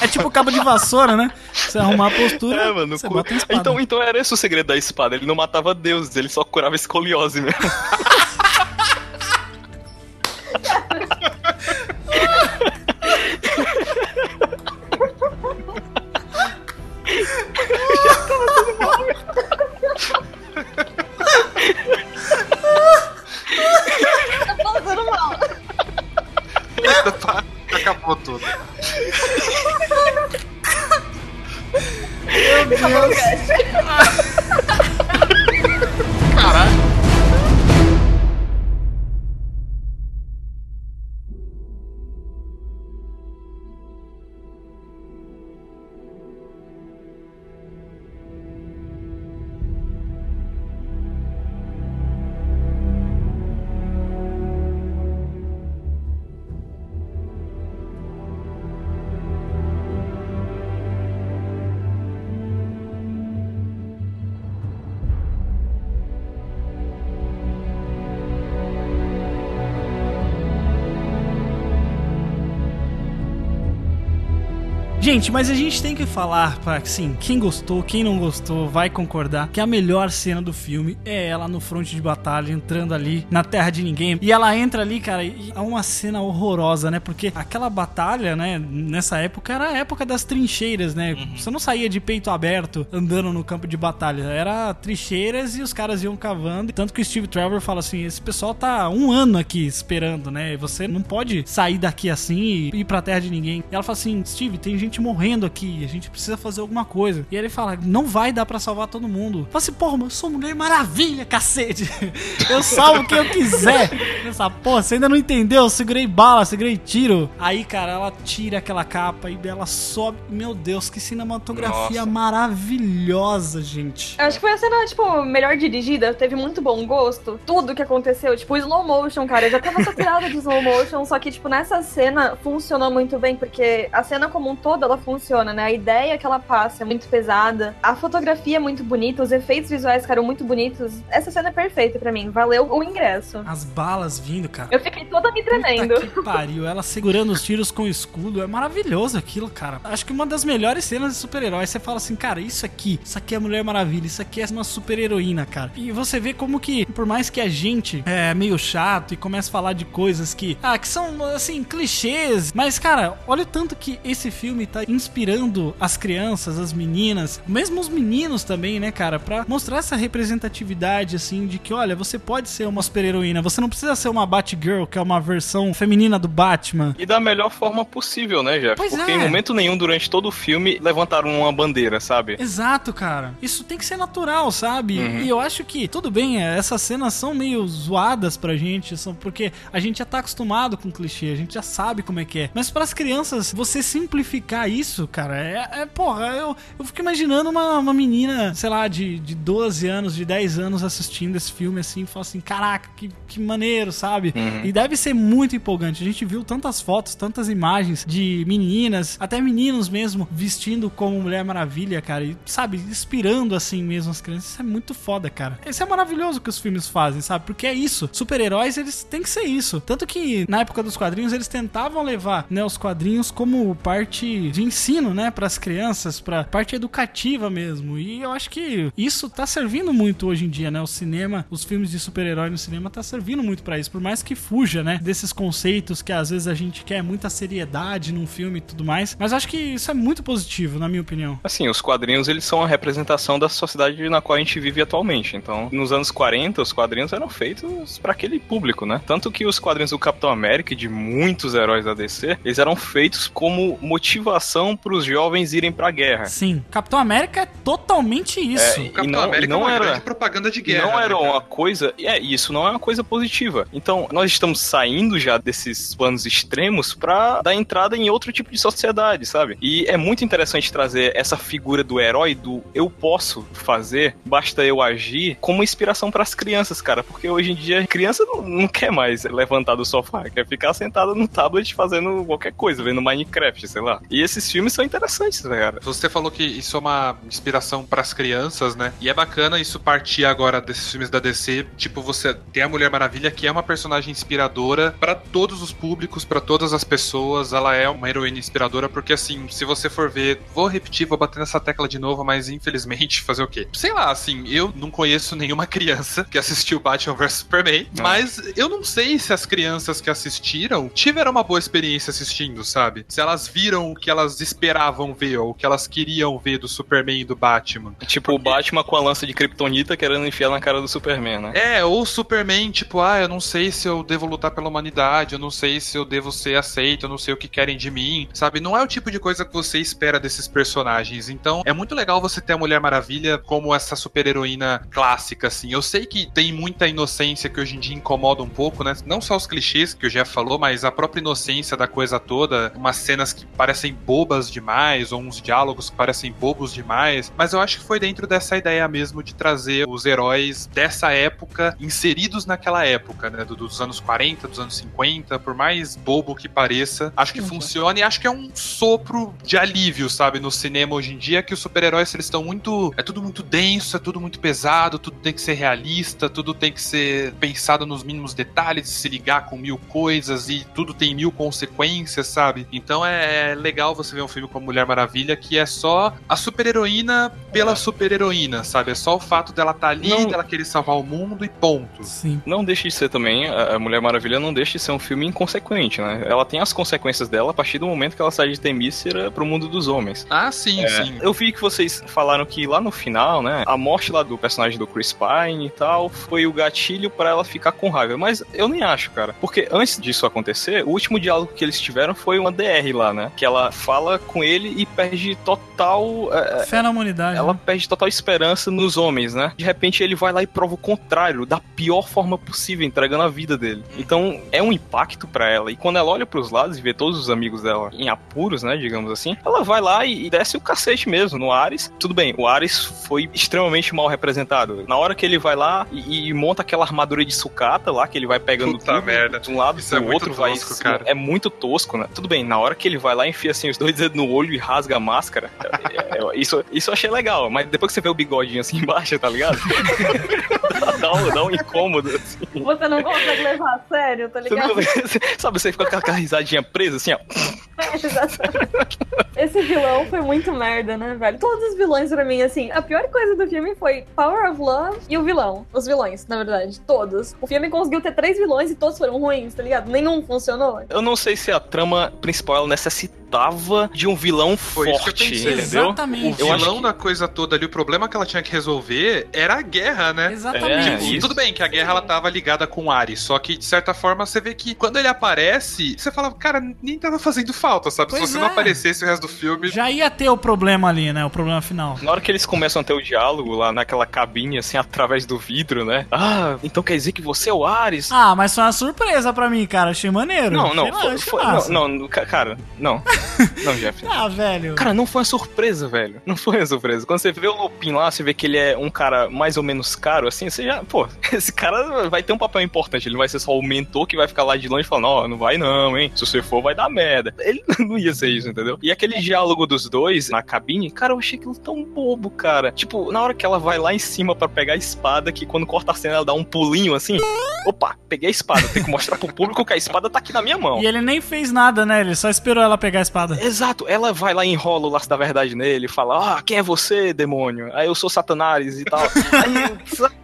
É tipo cabo de vassoura, né? Você arrumar a postura, É, mano. você cu- bota a espada. Então, então era esse o segredo da espada. Ele não matava deuses, ele só curava escoliose mesmo. Tá fazendo mal. Acabou Gente, mas a gente tem que falar pra, assim, quem gostou, quem não gostou, vai concordar que a melhor cena do filme é ela no fronte de batalha, entrando ali na terra de ninguém. E ela entra ali, cara, e é uma cena horrorosa, né? Porque aquela batalha, né, nessa época era a época das trincheiras, né? Você não saía de peito aberto andando no campo de batalha. Era trincheiras e os caras iam cavando. Tanto que o Steve Trevor fala assim: esse pessoal tá um ano aqui esperando, né? E você não pode sair daqui assim e ir pra terra de ninguém. E ela fala assim: Steve, tem gente gente morrendo aqui, a gente precisa fazer alguma coisa. E ele fala, não vai dar pra salvar todo mundo. Fala assim, porra, mas eu sou Mulher Maravilha, cacete. Eu salvo quem eu quiser. Essa porra, você ainda não entendeu? Eu segurei bala, segurei tiro. Aí, cara, ela tira aquela capa e ela sobe. Meu Deus, que cinematografia Nossa. maravilhosa, gente. Acho que foi a cena, tipo, melhor dirigida, teve muito bom gosto. Tudo que aconteceu, tipo, slow motion, cara. Eu já tava saturada de slow motion, só que, tipo, nessa cena funcionou muito bem, porque a cena como um todo, ela funciona, né? A ideia que ela passa é muito pesada, a fotografia é muito bonita, os efeitos visuais ficaram muito bonitos. Essa cena é perfeita pra mim, valeu o ingresso. As balas vindo, cara. Eu fiquei toda me tremendo. Puta que pariu, ela segurando os tiros com o escudo, é maravilhoso aquilo, cara. Acho que uma das melhores cenas de super-heróis, você fala assim, cara, isso aqui, isso aqui é Mulher Maravilha, isso aqui é uma super-heroína, cara. E você vê como que, por mais que a gente é meio chato e comece a falar de coisas que, ah, que são, assim, clichês, mas, cara, olha o tanto que esse filme tá inspirando as crianças, as meninas, mesmo os meninos também, né, cara, pra mostrar essa representatividade, assim, de que, olha, você pode ser uma super-heroína, você não precisa ser uma Batgirl, que é uma versão feminina do Batman. E da melhor forma possível, né, Jeff? Pois Porque é. em momento nenhum durante todo o filme levantaram uma bandeira, sabe? Exato, cara. Isso tem que ser natural, sabe? Uhum. E eu acho que, tudo bem, é, essas cenas são meio zoadas pra gente, são porque a gente já tá acostumado com clichê, a gente já sabe como é que é. Mas pras crianças, você simplificar isso, cara, é, é porra, eu, eu fico imaginando uma, uma menina, sei lá, de, de 12 anos, de 10 anos assistindo esse filme assim, e fala assim, caraca, que, que maneiro, sabe? Uhum. E deve ser muito empolgante. A gente viu tantas fotos, tantas imagens de meninas, até meninos mesmo, vestindo como Mulher Maravilha, cara, e, sabe, inspirando assim mesmo as crianças. Isso é muito foda, cara. Isso é maravilhoso que os filmes fazem, sabe? Porque é isso. Super-heróis, eles têm que ser isso. Tanto que na época dos quadrinhos, eles tentavam levar, né, os quadrinhos como parte de ensino, né, pras crianças, pra parte educativa mesmo. E eu acho que isso tá servindo muito hoje em dia, né? O cinema, os filmes de super-herói no cinema tá servindo muito pra isso, por mais que fuja, né, desses conceitos que às vezes a gente quer muita seriedade num filme e tudo mais. Mas acho que isso é muito positivo, na minha opinião. Assim, os quadrinhos eles são a representação da sociedade na qual a gente vive atualmente. Então, nos anos 40, os quadrinhos eram feitos para aquele público, né? Tanto que os quadrinhos do Capitão América e de muitos heróis da DC, eles eram feitos como motivação para os jovens irem pra guerra. Sim, Capitão América é totalmente isso. É, O e Capitão não, América e não é uma era grande propaganda de guerra. não né, era cara? uma coisa. É, isso não é uma coisa positiva. Então, nós estamos saindo já desses planos extremos pra dar entrada em outro tipo de sociedade, sabe? E é muito interessante trazer essa figura do herói, do eu posso fazer, basta eu agir, como inspiração pras crianças, cara. Porque hoje em dia, criança não, não quer mais levantar do sofá, quer ficar sentada no tablet fazendo qualquer coisa, vendo Minecraft, sei lá. E esses filmes são interessantes, né, cara? Você falou que isso é uma inspiração pras crianças, né? E é bacana isso partir agora desses filmes da DC. Tipo, você tem a Mulher Maravilha, que é uma personagem inspiradora pra todos os públicos, pra todas as pessoas. Ela é uma heroína inspiradora, porque assim, se você for ver, vou repetir, vou bater nessa tecla de novo, mas infelizmente, fazer o quê? Sei lá, assim, eu não conheço nenhuma criança que assistiu Batman vs Superman, É. mas eu não sei se as crianças que assistiram tiveram uma boa experiência assistindo, sabe? Se elas viram o que elas esperavam ver, ou o que elas queriam ver do Superman e do Batman. Tipo, o Batman com a lança de Kryptonita querendo enfiar na cara do Superman, né? É, ou o Superman, tipo, ah, eu não sei se eu devo lutar pela humanidade, eu não sei se eu devo ser aceito, eu não sei o que querem de mim, sabe? Não é o tipo de coisa que você espera desses personagens. Então, é muito legal você ter a Mulher Maravilha como essa super-heroína clássica, assim. Eu sei que tem muita inocência que hoje em dia incomoda um pouco, né? Não só os clichês que o Jeff falou, mas a própria inocência da coisa toda, umas cenas que parecem bobas demais, ou uns diálogos que parecem bobos demais. Mas eu acho que foi dentro dessa ideia mesmo de trazer os heróis dessa época inseridos naquela época, né? do- Dos anos 40, dos anos 50, por mais bobo que pareça, acho que funciona e acho que é um sopro de alívio, sabe, no cinema hoje em dia, que os super-heróis eles estão muito. É tudo muito denso, é tudo muito pesado, tudo tem que ser realista, tudo tem que ser pensado nos mínimos detalhes, se ligar com mil coisas e tudo tem mil consequências, sabe? Então é legal você ver um filme como Mulher Maravilha que é só a super-heroína pela super-heroína, sabe? É só o fato dela estar ali, Não. dela querer salvar o mundo e ponto. Sim. Não deixa de ser também, a a Mulher Maravilha não deixa de ser um filme inconsequente, né? Ela tem as consequências dela a partir do momento que ela sai de Temícera pro mundo dos homens. Ah, sim, É, sim. Eu vi que vocês falaram que lá no final, né, a morte lá do personagem do Chris Pine e tal foi o gatilho pra ela ficar com raiva. Mas eu nem acho, cara. Porque antes disso acontecer, o último diálogo que eles tiveram foi uma DR lá, né? Que ela fala com ele e perde total. é, Fé na humanidade. ela né? perde total esperança nos homens, né? De repente ele vai lá e prova o contrário, da pior forma possível, entregando a vida dele. Então é um impacto pra ela. E quando ela olha pros lados e vê todos os amigos dela em apuros, né? Digamos assim, ela vai lá e, desce o cacete mesmo no Ares. Tudo bem, o Ares foi extremamente mal representado. Na hora que ele vai lá e, e monta aquela armadura de sucata lá, que ele vai pegando Puta tudo merda. de um lado Isso pro é muito outro, vai. tosco, cara. É muito tosco, né? Tudo bem, na hora que ele vai lá e enfia assim os dois dedos no olho e rasga a máscara, é, é, isso, isso eu achei legal, mas depois que você vê o bigodinho assim embaixo, tá ligado? dá, um, dá um incômodo, assim. Você não consegue levar a sério, tá Você ligado? não- Sabe, você fica com aquela risadinha presa, assim, ó. Exatamente. Esse vilão foi muito merda, né, velho? Todos os vilões pra mim, assim, a pior coisa do filme foi Power of Love e o vilão. Os vilões, na verdade, todos. O filme conseguiu ter três vilões e todos foram ruins, tá ligado? Nenhum funcionou. Eu não sei se a trama principal necessitava de um vilão Foi isso que eu forte, pensei. entendeu? Exatamente. O vilão que- da coisa toda ali, o problema que ela tinha que resolver era a guerra, né? Exatamente. É, isso. Tudo bem que a guerra ela tava ligada com o Ares, só que de certa forma você vê que quando ele aparece, você fala, cara, nem tava fazendo falta, sabe? Pois Se você é. não aparecesse o resto do filme. Já ia ter o problema ali, né? O problema final. Na hora que eles começam a ter o diálogo lá naquela cabine, assim, através do vidro, né? Ah, então quer dizer que você é o Ares? Ah, mas foi uma surpresa pra mim, cara. Achei maneiro. não, não, lá, foi, foi- não, não, ca- cara, não. Não, Jeff. Ah, velho. Cara, não foi uma surpresa, velho. Não foi uma surpresa. Quando você vê o Lupin lá, você vê que ele é um cara mais ou menos caro, assim, você já, pô, esse cara vai ter um papel importante. Ele não vai ser só o mentor que vai ficar lá de longe falando, ó, não vai não, hein? Se você for, vai dar merda. Ele não ia ser isso, entendeu? E aquele diálogo dos dois na cabine, cara, eu achei aquilo tão bobo, cara. Tipo, na hora que ela vai lá em cima pra pegar a espada, que quando corta a cena ela dá um pulinho assim. Opa, peguei a espada. Tem que mostrar pro público que a espada tá aqui na minha mão. E ele nem fez nada, né? Ele só esperou ela pegar a espada. Exato, ela vai lá e enrola o laço da verdade nele, fala, ah, quem é você, demônio? Aí eu sou Satanás e tal. Aí, sabe,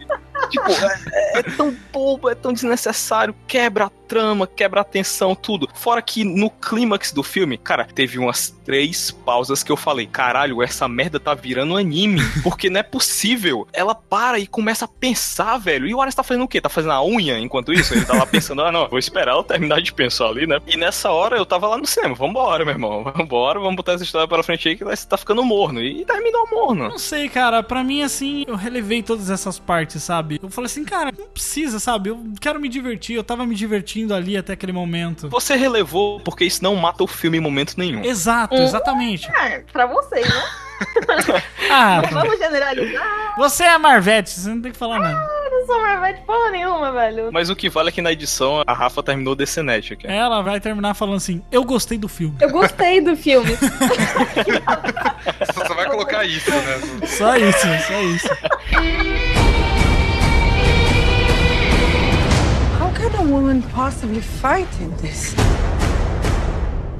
tipo, é, é tão bobo, é tão desnecessário, quebra trama, quebra a tensão, tudo. Fora que no clímax do filme, cara, teve umas três pausas que eu falei, caralho, essa merda tá virando anime, porque não é possível. Ela para e começa a pensar, velho, e o Ares tá fazendo o quê? Tá fazendo a unha enquanto isso? Ele tá lá pensando, ah, não, vou esperar ela terminar de pensar ali, né? E nessa hora eu tava lá no cinema, vambora, meu irmão, vambora, vamos botar essa história pela frente aí que você tá ficando morno. E terminou morno. Não sei, cara. Pra mim, assim, eu relevei todas essas partes, sabe? Eu falei assim, cara, não precisa, sabe? Eu quero me divertir. Eu tava me divertindo ali até aquele momento. Você relevou porque isso não mata o filme em momento nenhum. Exato, Hum. exatamente. Ah, pra vocês, né? Ah, Vamos generalizar. você é Marvete, você não tem que falar nada. Eu não sou Marvete porra nenhuma, velho. Mas o que vale é que na edição a Rafa terminou DCNet aqui. Ela vai terminar falando assim: Eu gostei do filme. Eu gostei do filme. Você só vai colocar isso, né? Só isso, só isso. Woman possibly fight in this?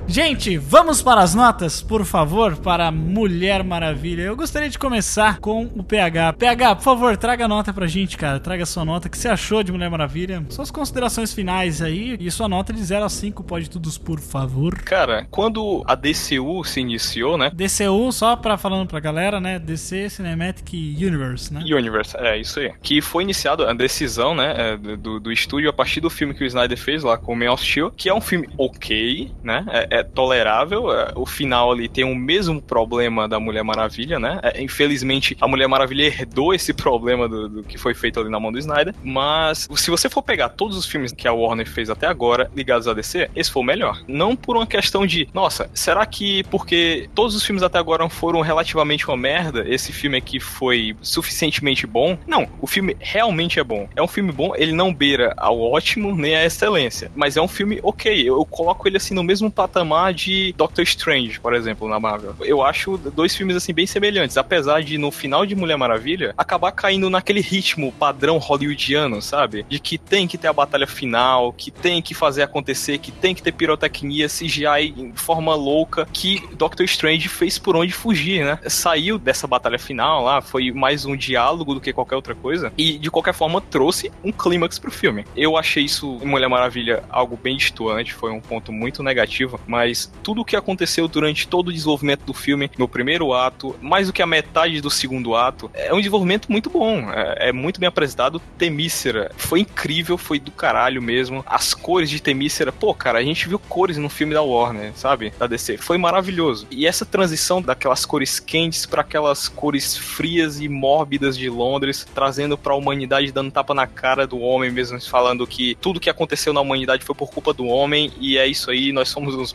Gente, vamos para as notas, por favor, para Mulher Maravilha. Eu gostaria de começar com o PH. PH, por favor, traga a nota pra gente, cara. Traga sua nota. O que você achou de Mulher Maravilha? Suas considerações finais aí e sua nota de 0 a 5, pode todos, por favor. Cara, quando a DCU se iniciou, né? DCU, só pra falando pra galera, né? DC Cinematic Universe, né? Universe, é isso aí. Que foi iniciado a decisão, né, é, do, do estúdio a partir do filme que o Snyder fez lá com o Man of Steel, que é um filme ok, né, é, é tolerável. é, o final ali tem o mesmo problema da Mulher Maravilha, né? é, infelizmente, a Mulher Maravilha herdou esse problema do, do que foi feito ali na mão do Snyder. Mas se você for pegar todos os filmes que a Warner fez até agora ligados a DC, esse foi o melhor. Não por uma questão de, nossa, será que porque todos os filmes até agora foram relativamente uma merda, esse filme aqui foi suficientemente bom? Não, o filme realmente é bom. É um filme bom, ele não beira ao ótimo nem à excelência, mas é um filme ok. Eu coloco ele assim no mesmo patamar de Doctor Strange, por exemplo, na Marvel. Eu acho dois filmes assim bem semelhantes, apesar de no final de Mulher Maravilha acabar caindo naquele ritmo padrão hollywoodiano, sabe? De que tem que ter a batalha final, que tem que fazer acontecer, que tem que ter pirotecnia, CGI em forma louca, que Doctor Strange fez por onde fugir, né? Saiu dessa batalha final lá, foi mais um diálogo do que qualquer outra coisa, e de qualquer forma trouxe um clímax pro filme. Eu achei isso em Mulher Maravilha algo bem distoante, foi um ponto muito negativo, mas tudo o que aconteceu durante todo o desenvolvimento do filme, no primeiro ato, mais do que a metade do segundo ato, é um desenvolvimento muito bom. É, é muito bem apresentado. Temícera foi incrível, foi do caralho mesmo. As cores de Temícera, pô, cara, a gente viu cores no filme da Warner, sabe? Da DC. Foi maravilhoso. E essa transição daquelas cores quentes para aquelas cores frias e mórbidas de Londres, trazendo para a humanidade dando tapa na cara do homem mesmo, falando que tudo que aconteceu na humanidade foi por culpa do homem e é isso aí, nós somos uns.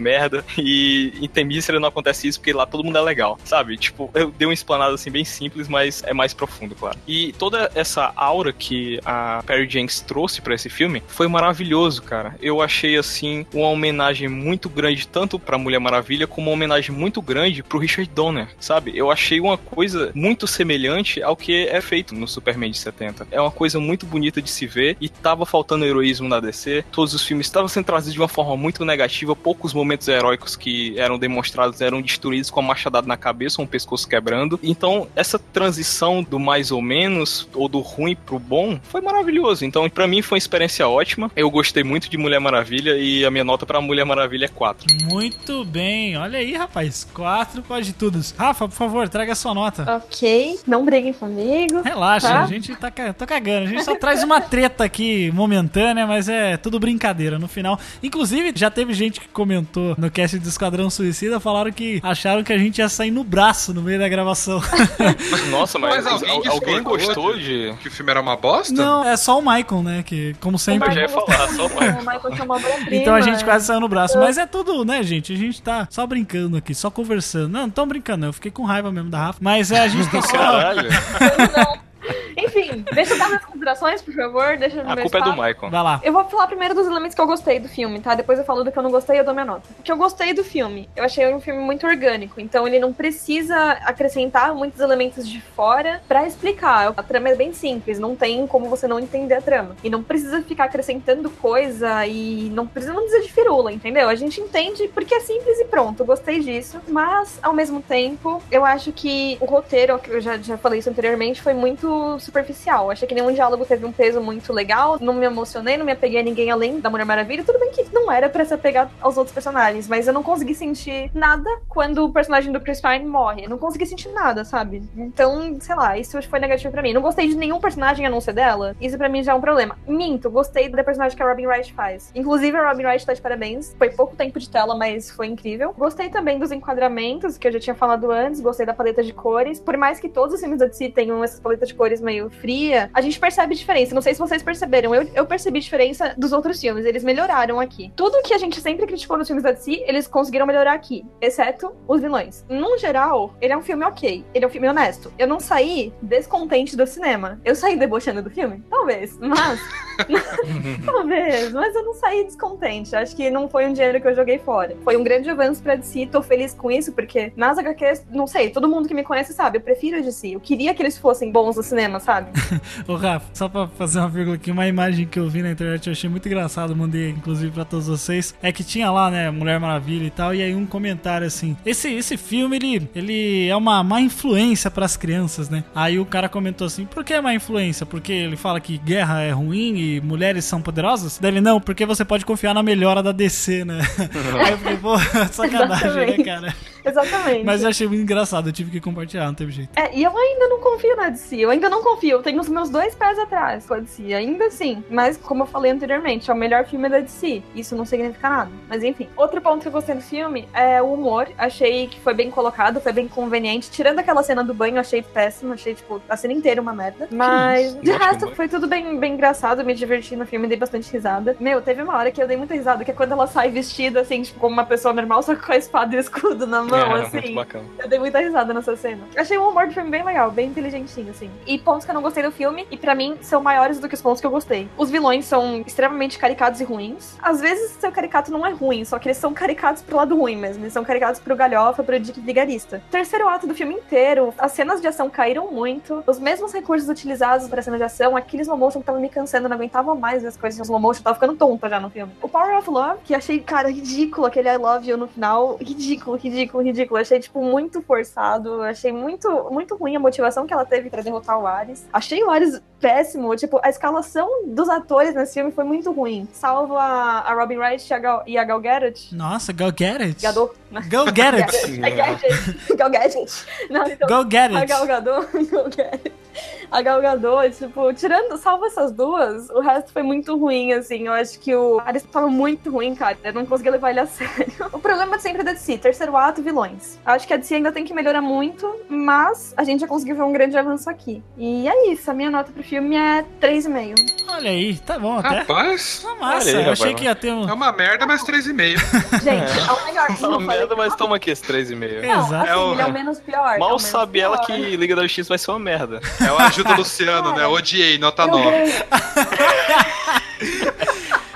E em Temícera não acontece isso porque lá todo mundo é legal, sabe? Tipo, eu dei uma explanada assim bem simples, mas é mais profundo, claro. E toda essa aura que a Perry Jenks trouxe para esse filme foi maravilhoso, cara. Eu achei assim uma homenagem muito grande tanto para Mulher Maravilha como uma homenagem muito grande pro Richard Donner, sabe? Eu achei uma coisa muito semelhante ao que é feito no Superman de 70. É uma coisa muito bonita de se ver e tava faltando heroísmo na DC. Todos os filmes estavam sendo trazidos de uma forma muito negativa, poucos momentos heróicos que eram demonstrados eram destruídos com a machadada na cabeça, um pescoço quebrando. Então, essa transição do mais ou menos ou do ruim pro bom foi maravilhoso. Então, para mim foi uma experiência ótima. Eu gostei muito de Mulher Maravilha e a minha nota para Mulher Maravilha é 4. Muito bem. Olha aí, rapaz. 4 pode tudo. Rafa, por favor, traga a sua nota. Ok, não briguem comigo. Relaxa, tá? a gente tá, tá cagando. A gente só traz uma treta aqui momentânea, mas é tudo brincadeira no final. Inclusive, já teve gente que comentou no cast do Esquadrão Suicida, falaram que acharam que a gente ia sair no braço no meio da gravação. Nossa, mas, Mas alguém al- alguém gostou de- de. Que o filme era uma bosta? Não, é só o Michael, né? Que, como sempre. Eu já ia falar, só o Michael. O Michael tinha uma. Então a gente quase saiu no braço. Mas é tudo, né, gente? A gente tá só brincando aqui, só conversando. Não, não tô brincando, não. Eu fiquei com raiva mesmo da Rafa. Mas é, a gente tá só. Caralho. Deixa eu dar minhas considerações, por favor. Deixa eu A culpa é do espaço. Michael. Vai lá. Eu vou falar primeiro dos elementos que eu gostei do filme, tá? Depois eu falo do que eu não gostei e eu dou minha nota. O que eu gostei do filme? Eu achei um filme muito orgânico, então ele não precisa acrescentar muitos elementos de fora pra explicar. A trama é bem simples, não tem como você não entender a trama. E não precisa ficar acrescentando coisa e não precisa não dizer de firula, entendeu? A gente entende porque é simples e pronto. Eu gostei disso, mas ao mesmo tempo, eu acho que o roteiro, que eu já, já falei isso anteriormente, foi muito superficial. Achei que nenhum diálogo teve um peso muito legal, não me emocionei, não me apeguei a ninguém além da Mulher Maravilha. Tudo bem que não era pra se apegar aos outros personagens, mas eu não consegui sentir nada quando o personagem do Chris Pine morre. Eu não consegui sentir nada, sabe? Então, sei lá, isso foi negativo pra mim. Não gostei de nenhum personagem a não ser dela. Isso pra mim já é um problema. Minto, gostei da personagem que a Robin Wright faz. Inclusive, a Robin Wright tá de parabéns. Foi pouco tempo de tela, mas foi incrível. Gostei também dos enquadramentos, que eu já tinha falado antes. Gostei da paleta de cores. Por mais que todos os filmes da DC tenham essas paletas de cores meio a gente percebe diferença. Não sei se vocês perceberam. Eu, eu percebi diferença dos outros filmes. Eles melhoraram aqui. Tudo que a gente sempre criticou nos filmes da DC, eles conseguiram melhorar aqui. Exceto os vilões. No geral, ele é um filme ok. Ele é um filme honesto. Eu não saí descontente do cinema. Eu saí debochando do filme? Talvez. Mas. Talvez, mas eu não saí descontente. Acho que não foi um dinheiro que eu joguei fora. Foi um grande avanço pra DC, tô feliz com isso, porque nas HQs, não sei, todo mundo que me conhece sabe, eu prefiro a DC. Eu queria que eles fossem bons no cinema, sabe? Ô, Rafa, só pra fazer uma vírgula aqui, uma imagem que eu vi na internet, eu achei muito engraçado, mandei inclusive pra todos vocês. É que tinha lá, né, Mulher Maravilha e tal, e aí um comentário assim: esse, esse filme, ele, ele é uma má influência pras crianças, né? Aí o cara comentou assim: por que má influência? Porque ele fala que guerra é ruim e mulheres são poderosas? Dele, não, porque você pode confiar na melhora da DC, né? aí eu falei, pô, sacanagem, né, cara? Exatamente. Mas eu achei muito engraçado, eu tive que compartilhar, não teve jeito. É, e eu ainda não confio na DC. Eu ainda não confio. Eu tenho os meus dois pés atrás com a DC. Ainda assim. Mas, como eu falei anteriormente, é o melhor filme da DC. Isso não significa nada. Mas enfim. Outro ponto que eu gostei do filme é o humor. Achei que foi bem colocado, foi bem conveniente. Tirando aquela cena do banho, achei péssimo. Achei, tipo, a cena inteira uma merda. Mas, de resto, foi tudo bem, bem engraçado. Me diverti no filme, dei bastante risada. Meu, teve uma hora que eu dei muita risada, que é quando ela sai vestida, assim, tipo, como uma pessoa normal, só que com a espada e o escudo na mão, É, assim. muito bacana. Eu dei muita risada nessa cena. Achei o humor do filme bem legal, bem inteligentinho, assim. E pontos que eu não gostei do filme, e pra mim são maiores do que os pontos que eu gostei. Os vilões são extremamente caricatos e ruins. Às vezes, seu caricato não é ruim, só que eles são caricatos pro lado ruim mesmo. Eles são caricatos pro galhofa, pro Dick Vigarista. Terceiro ato do filme inteiro, as cenas de ação caíram muito. Os mesmos recursos utilizados pra cena de ação, aquele slow motion que tava me cansando, eu não aguentava mais as coisas em slow motion, tava ficando tonta já no filme. O Power of Love, que achei, cara, ridículo aquele I love you no final. Ridículo, ridículo, ridículo, ridículo. Achei, tipo, muito forçado. Achei muito, muito ruim a motivação que ela teve pra derrotar o Ares. Achei o Ares péssimo. Tipo, a escalação dos atores nesse filme foi muito ruim. Salvo a, a Robin Wright e a Gal, e a Gal Gadot. Nossa, get it. Gadot. Go get it. Gadot. Gal Gadget. Não, então, Go get a. Gal Gadot. Gal Gadot. A Gal Gadot, tipo, tirando, salvo essas duas, o resto foi muito ruim, assim. Eu acho que o Ares tava muito ruim, cara. Eu não conseguia levar ele a sério. O problema sempre é da DC, terceiro ato, vilões. Acho que a DC ainda tem que melhorar muito, mas a gente já conseguiu ver um grande avanço aqui. E é isso, a minha nota pro filme é 3,5. Olha aí, tá bom até. Rapaz, Tá massa, Olha aí, eu achei rapaz, que ia ter um. é uma merda, mas 3,5. Gente, é, o melhor. Fala merda, mas toma aqui esse 3,5. Não, Exato. assim, É o- ele é o menos pior. é Mal menos sabe ela pior. que Liga da Justiça vai ser uma merda. É o ajuda Luciano, né? Odiei, nota Eu 9.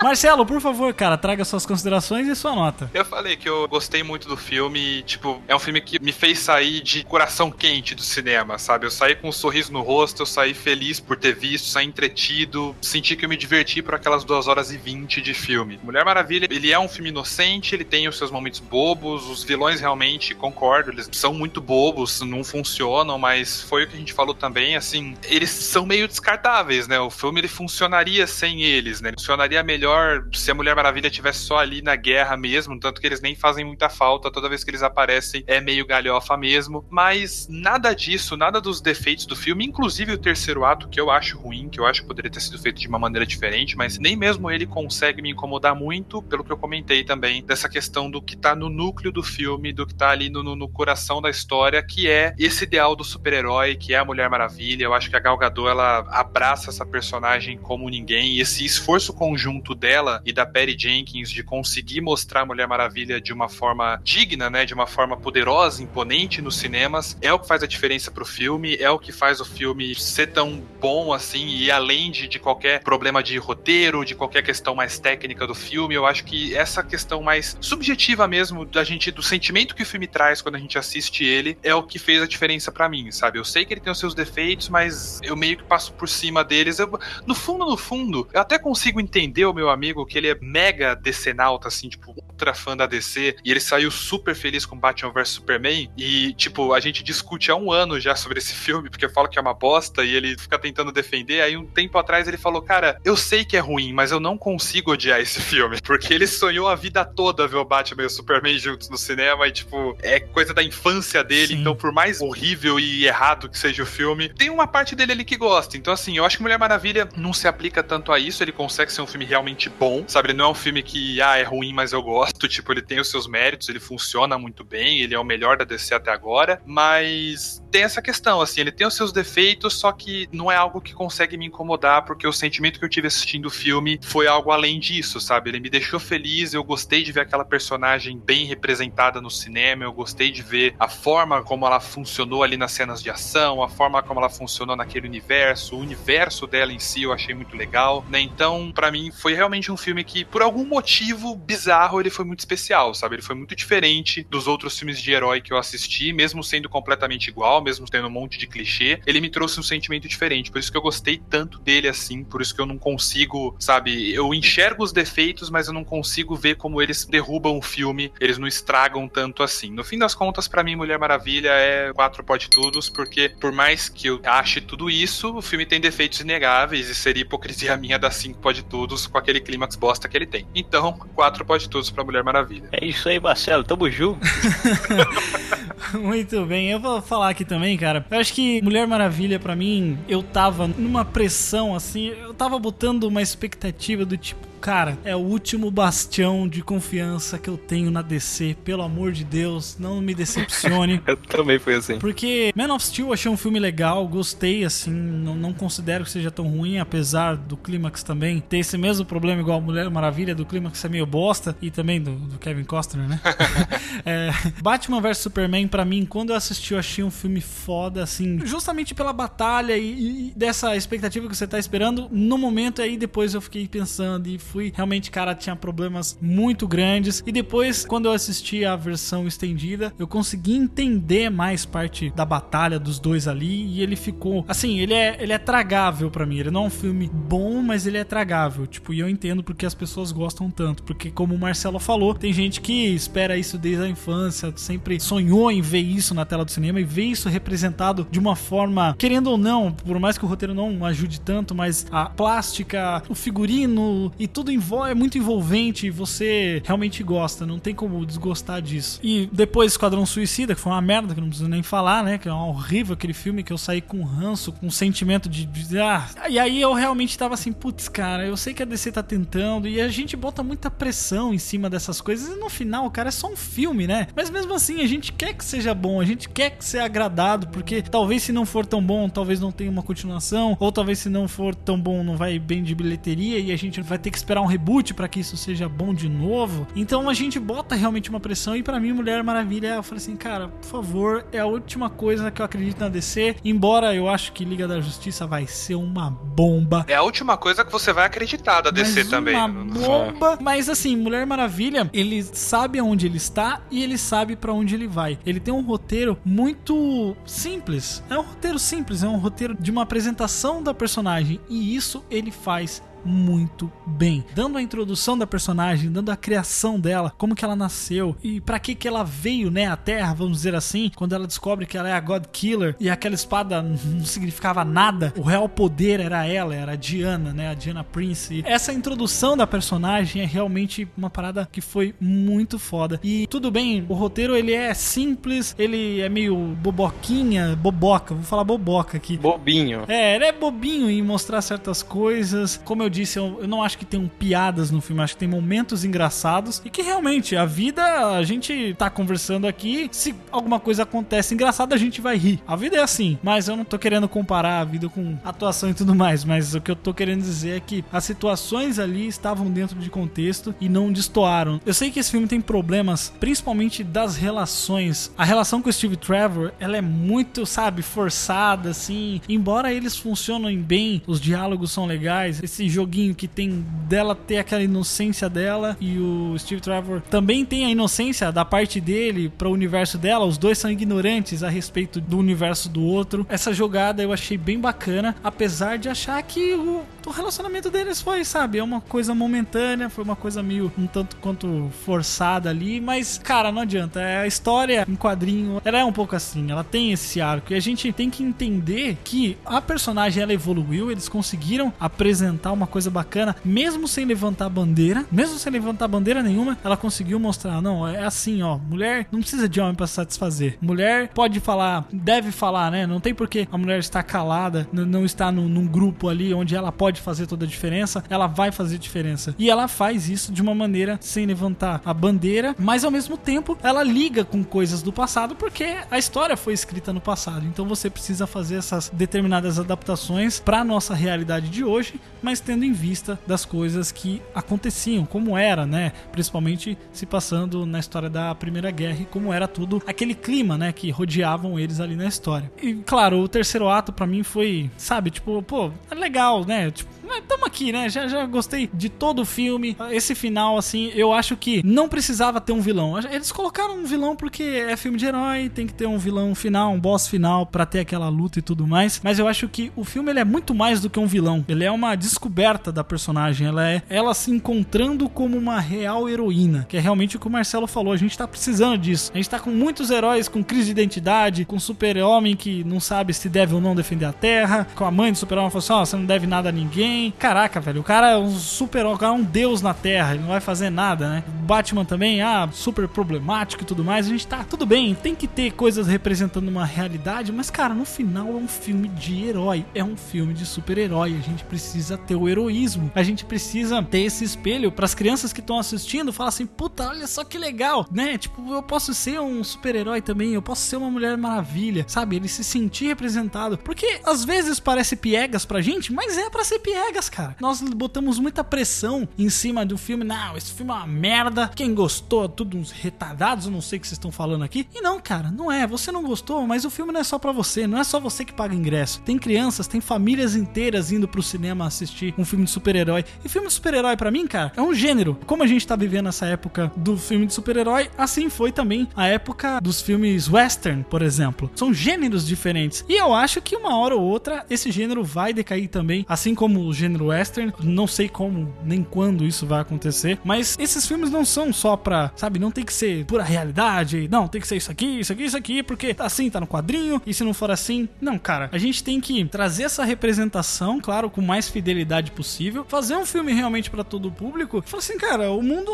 Marcelo, por favor, cara, traga suas considerações e sua nota. Eu falei que eu gostei muito do filme, tipo, é um filme que me fez sair de coração quente do cinema, sabe? Eu saí com um sorriso no rosto, eu saí feliz por ter visto, saí entretido, senti que eu me diverti por aquelas 2 horas e 20 de filme. Mulher Maravilha, ele é um filme inocente, ele tem os seus momentos bobos, os vilões realmente, concordo, eles são muito bobos, não funcionam, mas foi o que a gente falou também, assim, eles são meio descartáveis, né? O filme ele funcionaria sem eles, né? Ele funcionaria melhor se a Mulher Maravilha tivesse só ali na guerra mesmo, tanto que eles nem fazem muita falta, toda vez que eles aparecem é meio galhofa mesmo, mas nada disso, nada dos defeitos do filme, inclusive o terceiro ato, que eu acho ruim, que eu acho que poderia ter sido feito de uma maneira diferente, mas nem mesmo ele consegue me incomodar muito, pelo que eu comentei também, dessa questão do que tá no núcleo do filme, do que tá ali no, no- no coração da história, que é esse ideal do super-herói, que é a Mulher Maravilha. Eu acho que a Gal Gadot, ela abraça essa personagem como ninguém, e esse esforço conjunto dela e da Perry Jenkins de conseguir mostrar a Mulher Maravilha de uma forma digna, né, de uma forma poderosa, imponente nos cinemas, é o que faz a diferença pro filme, é o que faz o filme ser tão bom assim, e além de, de qualquer problema de roteiro, de qualquer questão mais técnica do filme, eu acho que essa questão mais subjetiva mesmo da gente, do sentimento que o filme traz quando a gente assiste ele, é o que fez a diferença pra mim, sabe? Eu sei que ele tem os seus defeitos, mas eu meio que passo por cima deles. Eu, no fundo, no fundo, eu até consigo entender o meu amigo que ele é mega decenalta, assim, tipo, ultra fã da DC, e ele saiu super feliz com Batman vs Superman, e, tipo, a gente discute há um ano já sobre esse filme, porque eu falo que é uma bosta, e ele fica tentando defender, aí um tempo atrás ele falou, cara, eu sei que é ruim, mas eu não consigo odiar esse filme, porque ele sonhou a vida toda ver o Batman e o Superman juntos no cinema, e, tipo, é coisa da infância dele, Sim. então por mais horrível e errado que seja o filme, tem uma parte dele ali que gosta, então assim, eu acho que Mulher Maravilha não se aplica tanto a isso, ele consegue ser um filme realmente bom, sabe, ele não é um filme que, ah, é ruim, mas eu gosto, tipo, ele tem os seus méritos, ele funciona muito bem, ele é o melhor da DC até agora, mas tem essa questão, assim, ele tem os seus defeitos, só que não é algo que consegue me incomodar, porque o sentimento que eu tive assistindo o filme foi algo além disso, sabe? Ele me deixou feliz, eu gostei de ver aquela personagem bem representada no cinema, eu gostei de ver a forma como ela funcionou ali nas cenas de ação, a forma como ela funcionou naquele universo, o universo dela em si eu achei muito legal, né? Então, pra mim, foi realmente um filme que, por algum motivo bizarro, ele foi muito especial, sabe? Ele foi muito diferente dos outros filmes de herói que eu assisti, mesmo sendo completamente igual, mesmo tendo um monte de clichê, ele me trouxe um sentimento diferente. Por isso que eu gostei tanto dele assim, por isso que eu não consigo, sabe? Eu enxergo os defeitos, mas eu não consigo ver como eles derrubam o filme, eles não estragam tanto assim. No fim das contas, pra mim, Mulher Maravilha é quatro pode tudos, porque por mais que eu ache tudo isso, o filme tem defeitos inegáveis e seria hipocrisia minha dar cinco pode tudos com aquele clímax bosta que ele tem. Então, quatro pode tudos pra Mulher Maravilha. É isso aí, Marcelo. Tamo junto. Muito bem, eu vou falar aqui também, cara. Eu acho que Mulher Maravilha, pra mim, eu tava numa pressão assim, eu tava botando uma expectativa do tipo, cara, é o último bastião de confiança que eu tenho na DC, pelo amor de Deus, não me decepcione. Eu também fui assim. Porque Man of Steel eu achei um filme legal, gostei, assim, não, não considero que seja tão ruim, apesar do clímax também ter esse mesmo problema igual a Mulher Maravilha, do clímax ser meio bosta, e também do, do Kevin Costner, né? É, Batman vs Superman, pra mim, quando eu assisti, eu achei um filme foda, assim, justamente pela batalha e, e dessa expectativa que você tá esperando, no momento aí depois eu fiquei pensando e fui, realmente, cara, tinha problemas muito grandes. E depois, quando eu assisti a versão estendida, eu consegui entender mais parte da batalha dos dois ali. E ele ficou. Assim, ele é, ele é tragável para mim. Ele não é um filme bom, mas ele é tragável. Tipo, e eu entendo porque as pessoas gostam tanto. Porque, como o Marcelo falou, tem gente que espera isso desde a infância, sempre sonhou em ver isso na tela do cinema e ver isso representado de uma forma, querendo ou não, por mais que o roteiro não ajude tanto, mas a plástica, o figurino e tudo é muito envolvente e você realmente gosta, não tem como desgostar disso. E depois Esquadrão Suicida, que foi uma merda, que não preciso nem falar, né? Que é um horrível aquele filme que eu saí com ranço, com um sentimento de, de. ah. E aí eu realmente tava assim, putz, cara, eu sei que a DC tá tentando e a gente bota muita pressão em cima dessas coisas e no final, cara, é só um filme, né? Mas mesmo assim, a gente quer que seja bom, a gente quer que seja agradado, porque talvez se não for tão bom, talvez não tenha uma continuação, ou talvez se não for tão bom, não vai bem de bilheteria e a gente vai ter que esperar um reboot para que isso seja bom de novo. Então a gente bota realmente uma pressão e para mim Mulher Maravilha, eu falei assim, cara, por favor, é a última coisa que eu acredito na DC, embora eu acho que Liga da Justiça vai ser uma bomba. É a última coisa que você vai acreditar da DC mas também. Uma bomba, mas assim, Mulher Maravilha, ele sabe aonde ele está e ele sabe para onde ele vai. Ele tem um roteiro muito simples. É um roteiro simples, é um roteiro de uma apresentação da personagem e isso ele faz muito bem, dando a introdução da personagem, dando a criação dela, como que ela nasceu e para que que ela veio, né, à Terra, vamos dizer assim, quando ela descobre que ela é a God Killer e aquela espada não significava nada, o real poder era ela, era a Diana, né, a Diana Prince. E essa introdução da personagem é realmente uma parada que foi muito foda. E tudo bem, o roteiro ele é simples, ele é meio boboquinha, boboca, vou falar boboca aqui. Bobinho. É, ele é bobinho em mostrar certas coisas, como eu disse, eu, eu, não acho que tem piadas no filme, acho que tem momentos engraçados e que realmente a vida, a gente tá conversando aqui, se alguma coisa acontece engraçada, a gente vai rir. A vida é assim, mas eu não tô querendo comparar a vida com atuação e tudo mais, mas o que eu tô querendo dizer é que as situações ali estavam dentro de contexto e não destoaram. Eu sei que esse filme tem problemas, principalmente das relações. A relação com o Steve Trevor, ela é muito, sabe, forçada assim, embora eles funcionem bem, os diálogos são legais, esse jogo joguinho que tem dela ter aquela inocência dela e o Steve Trevor também tem a inocência da parte dele para o universo dela. Os dois são ignorantes a respeito do universo do outro. Essa jogada eu achei bem bacana, apesar de achar que o, o relacionamento deles foi, sabe, é uma coisa momentânea, foi uma coisa meio um tanto quanto forçada ali, mas cara, não adianta. É a história em quadrinho, ela é um pouco assim, ela tem esse arco e a gente tem que entender que a personagem ela evoluiu, eles conseguiram apresentar uma coisa bacana, mesmo sem levantar bandeira, mesmo sem levantar bandeira nenhuma, ela conseguiu mostrar, não, é assim, ó, mulher não precisa de homem para satisfazer. Mulher pode falar, deve falar, né? Não tem porque a mulher estar calada, não está num, num grupo ali onde ela pode fazer toda a diferença, ela vai fazer diferença. E ela faz isso de uma maneira sem levantar a bandeira, mas ao mesmo tempo ela liga com coisas do passado porque a história foi escrita no passado. Então você precisa fazer essas determinadas adaptações para nossa realidade de hoje, mas tendo em vista das coisas que aconteciam, como era, né? Principalmente se passando na história da Primeira Guerra e como era tudo aquele clima, né? Que rodeavam eles ali na história. E claro, o terceiro ato para mim foi, sabe, tipo, pô, é legal, né? Tipo, tamo aqui, né? Já, já gostei de todo o filme. Esse final, assim, eu acho que não precisava ter um vilão. Eles colocaram um vilão porque é filme de herói, tem que ter um vilão final, um boss final para ter aquela luta e tudo mais. Mas eu acho que o filme ele é muito mais do que um vilão. Ele é uma descoberta da personagem. Ela é ela se encontrando como uma real heroína, que é realmente o que o Marcelo falou. A gente tá precisando disso. A gente tá com muitos heróis com crise de identidade, com super-homem que não sabe se deve ou não defender a Terra, com a mãe do super-homem falando assim: ó, oh, você não deve nada a ninguém Caraca, velho, o cara é um super, o cara é um deus na Terra, ele não vai fazer nada, né? Batman também, ah, super problemático e tudo mais. A gente tá tudo bem, tem que ter coisas representando uma realidade, mas cara, no final é um filme de herói, é um filme de super-herói. A gente precisa ter o heroísmo. A gente precisa ter esse espelho para as crianças que estão assistindo, falar assim: "Puta, olha só que legal", né? Tipo, eu posso ser um super-herói também, eu posso ser uma mulher maravilha, sabe? Ele se sentir representado. Porque às vezes parece piegas pra gente, mas é para ser piegas piegas, cara. Nós botamos muita pressão em cima do filme. Não, esse filme é uma merda. Quem gostou, tudo uns retardados, não sei o que vocês estão falando aqui. E não, cara, não é. Você não gostou, mas o filme não é só pra você. Não é só você que paga ingresso. Tem crianças, tem famílias inteiras indo pro cinema assistir um filme de super-herói. E filme de super-herói, pra mim, cara, é um gênero. Como a gente tá vivendo essa época do filme de super-herói, assim foi também a época dos filmes western, por exemplo. São gêneros diferentes. E eu acho que uma hora ou outra esse gênero vai decair também, assim como o gênero western. Não sei como nem quando isso vai acontecer, mas esses filmes não são só pra, sabe, não tem que ser pura realidade. Não, tem que ser isso aqui, isso aqui, isso aqui, porque tá assim, tá no quadrinho, e se não for assim, não, cara. A gente tem que trazer essa representação, claro, com mais fidelidade possível, fazer um filme realmente pra todo o público. Falar assim, cara, o mundo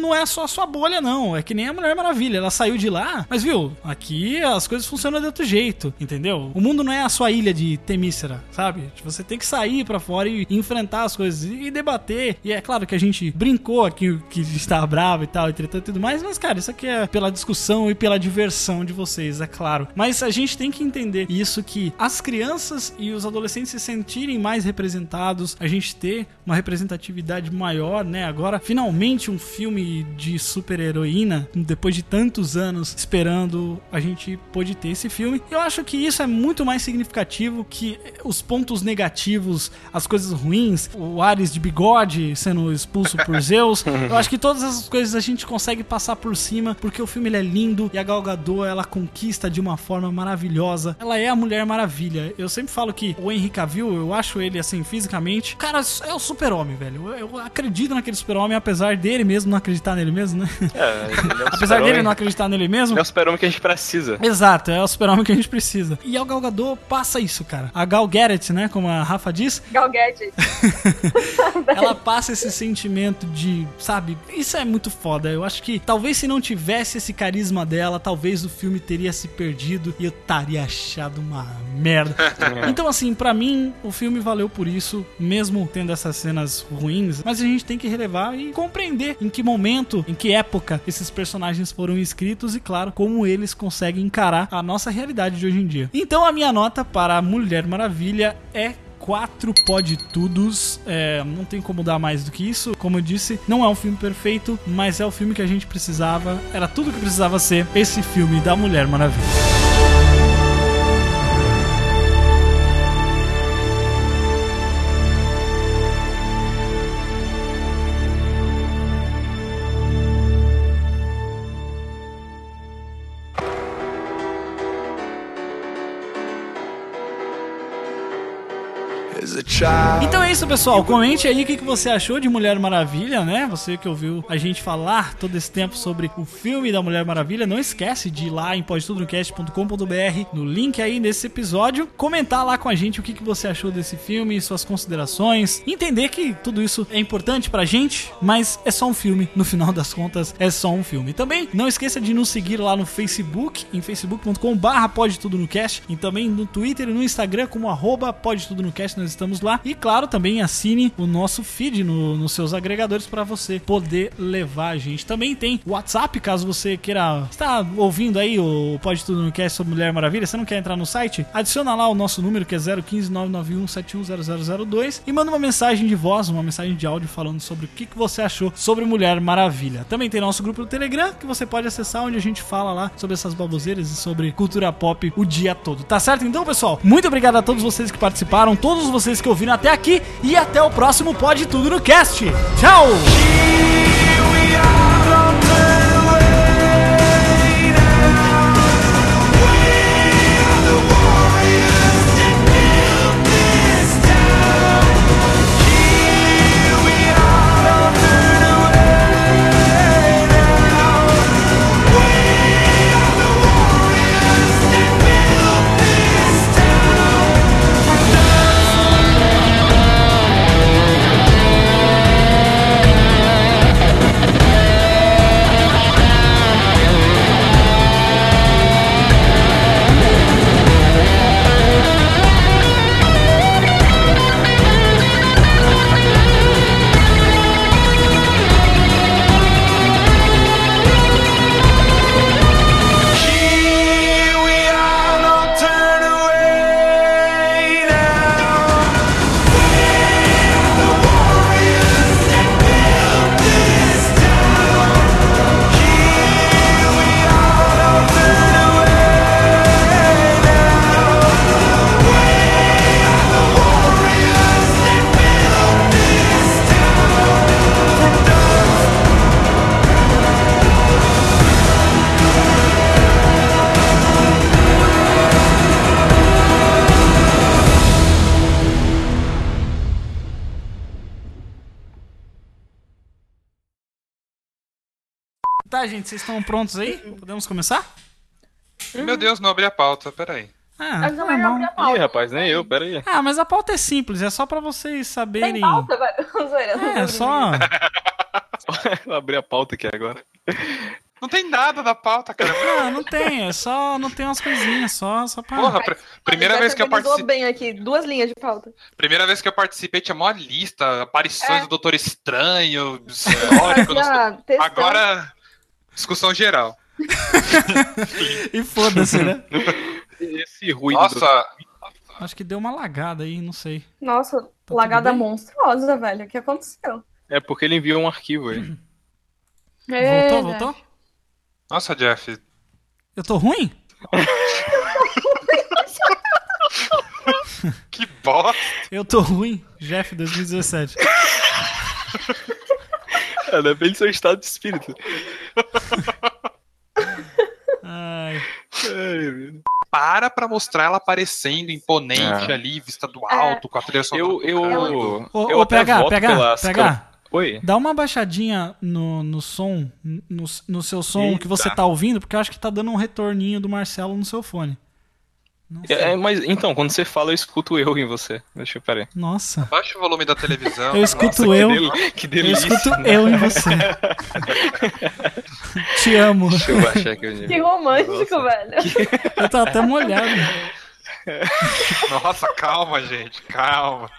não é só a sua bolha, não. É que nem a Mulher Maravilha. Ela saiu de lá, mas viu, aqui as coisas funcionam de outro jeito, entendeu? O mundo não é a sua ilha de Temícera, sabe? Você tem que sair pra fora e enfrentar as coisas e debater. E é claro que a gente brincou aqui que está bravo e tal, e tretando e tudo mais, mas cara, isso aqui é pela discussão e pela diversão de vocês, é claro. Mas a gente tem que entender isso que as crianças e os adolescentes se sentirem mais representados, a gente ter uma representatividade maior, né? Agora, finalmente um filme de super-heroína, depois de tantos anos esperando, a gente pôde ter esse filme. Eu acho que isso é muito mais significativo que os pontos negativos, as coisas ruins, o Ares de bigode sendo expulso por Zeus. Eu acho que todas essas coisas a gente consegue passar por cima, porque o filme ele é lindo e a Gal Gadot, ela conquista de uma forma maravilhosa. Ela é a Mulher Maravilha. Eu sempre falo que o Henry Cavill, eu acho ele assim fisicamente, cara, é o super-homem, velho. Eu, eu acredito naquele super-homem apesar dele mesmo não acreditar nele mesmo, né? É, ele é Apesar dele não acreditar nele mesmo. É o super-homem que a gente precisa. Exato, é o super-homem que a gente precisa. E a Gal Gadot passa isso, cara. A Gal Garrett, né, como a Rafa diz, Gal Gadget. ela passa esse sentimento de, sabe, isso é muito foda. Eu acho que talvez se não tivesse esse carisma dela, talvez o filme teria se perdido e eu estaria achado uma merda. Então, assim, pra mim, o filme valeu por isso, mesmo tendo essas cenas ruins, mas a gente tem que relevar e compreender em que momento, em que época esses personagens foram escritos e, claro, como eles conseguem encarar a nossa realidade de hoje em dia. Então, a minha nota para a Mulher Maravilha é quatro pode tudos. É, não tem como dar mais do que isso. Como eu disse, não é um filme perfeito, mas é o filme que a gente precisava. Era tudo que precisava ser esse filme da Mulher Maravilha. Então é isso, pessoal. Comente aí o que você achou de Mulher Maravilha, né? Você que ouviu a gente falar todo esse tempo sobre o filme da Mulher Maravilha. Não esquece de ir lá em podtudocast.com.br, no link aí nesse episódio, comentar lá com a gente o que você achou desse filme, suas considerações. Entender que tudo isso é importante pra gente, mas é só um filme. No final das contas, é só um filme. Também não esqueça de nos seguir lá no Facebook, em no Cast, e também no Twitter e no Instagram como arroba. Nós estamos lá. E claro, também assine o nosso feed no- nos seus agregadores para você poder levar a gente. Também tem WhatsApp, caso você queira estar ouvindo aí o Pode Tudo no Cast sobre Mulher Maravilha, você não quer entrar no site? Adiciona lá o nosso número que é 015 991 710002 e manda uma mensagem de voz, uma mensagem de áudio falando sobre o que, que você achou sobre Mulher Maravilha. Também tem nosso grupo no Telegram que você pode acessar onde a gente fala lá sobre essas baboseiras e sobre cultura pop o dia todo. Tá certo então, pessoal? Muito obrigado a todos vocês que participaram, todos vocês que ouviram até aqui e até o próximo Pode Tudo no Cast. Tchau! Vocês estão prontos aí? Podemos começar? Meu Deus, não abri a pauta, peraí. Ah, Eu não abri a pauta. Ih, rapaz, nem eu, pera aí. Ah, mas a pauta é simples, é só pra vocês saberem. Tem pauta, não É, só. Vou abrir a pauta aqui agora. Não tem nada da pauta, cara. Ah, não tem, é só. Não tem umas coisinhas, só, só pra. Porra, pr- primeira vez que eu participei. bem aqui, duas linhas de pauta. Primeira vez que eu participei tinha maior lista, aparições É. do Doutor Estranho, histórico, não textão. Agora, discussão geral. E foda-se, né? Esse ruído. Nossa, Acho que deu uma lagada aí, não sei. Nossa, tudo lagada monstruosa, velho. O que aconteceu? É porque ele enviou um arquivo aí. É, Voltou, né? voltou? nossa, Jeff. Eu tô ruim? Que bosta. Eu tô ruim. Jeff 2017. É, depende do seu estado de espírito. Ai. Ai, meu. Para pra mostrar ela aparecendo imponente É. ali, vista do alto, com a trilha sonora. Eu, do eu. Ô, eu ô, até PH, voto PH, pelas PH. cam- Oi? Dá uma baixadinha no, no som, no, no seu som que você Eita. tá ouvindo, porque eu acho que tá dando um retorninho do Marcelo no seu fone. Sei. É, mas então, quando você fala, eu escuto eu em você. Deixa eu peraí. Nossa. Baixa o volume da televisão. Eu escuto Nossa, eu. Que, del- que Eu delícia. escuto eu em você. Te amo. Deixa eu baixar aqui o Que romântico, Nossa. velho. Eu tô até molhado. Nossa, calma, gente, calma.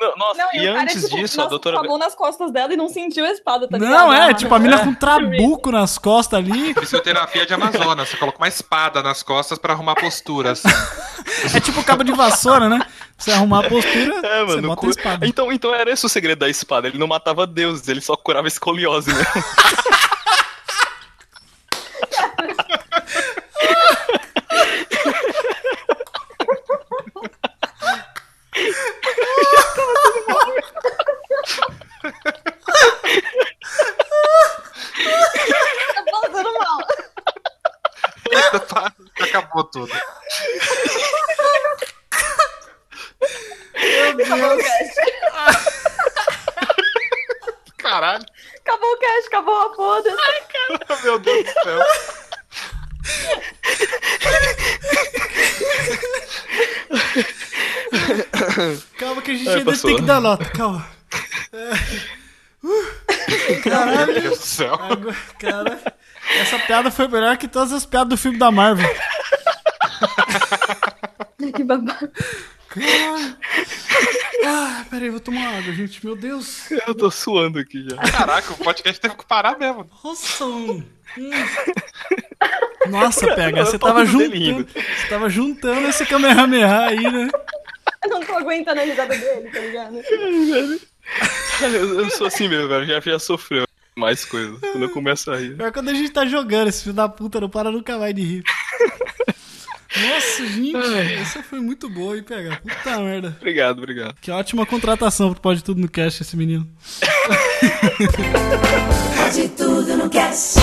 Não, nossa, Não, e, e cara, antes tipo, disso, a doutora. mão nas costas dela e não sentiu a espada, tá ligado? Não, é, Ah, tipo, a mina com trabuco nas costas ali. Fisioterapia de Amazonas. Você coloca uma espada nas costas pra arrumar posturas. É tipo cabo de vassoura, né? Você arrumar a postura, É, você mano. bota cu- a espada. Então, então era esse o segredo da espada. Ele não matava deuses, ele só curava escoliose, né? Tá passando mal. Eita, tá, acabou tudo. Acabou o cast. Caralho, Acabou o cast, acabou a foda. meu Deus do céu. Calma que a gente É, ainda passou. tem que dar nota, calma. É. Uh, Caralho, Meu Deus do céu. agora, cara, essa piada foi melhor que todas as piadas do filme da Marvel. Que babado. Ah, peraí, vou tomar água, gente, meu Deus. Eu tô suando aqui já. Caraca, o podcast teve que parar mesmo. Nossa. Hum. Nossa, pega, você tava juntando, você tava juntando esse Kamehameha aí, né? Eu não tô aguentando a risada dele, tá ligado? Eu, eu sou assim mesmo, velho. Já, já sofreu mais coisas. Quando eu começo a rir. Pior quando a gente tá jogando, esse filho da puta não para nunca mais de rir. Nossa, gente, essa foi muito boa, hein, pega. Puta merda. Obrigado, obrigado. Que ótima contratação pro Pode Tudo no Cast, esse menino. Pode tudo no cast.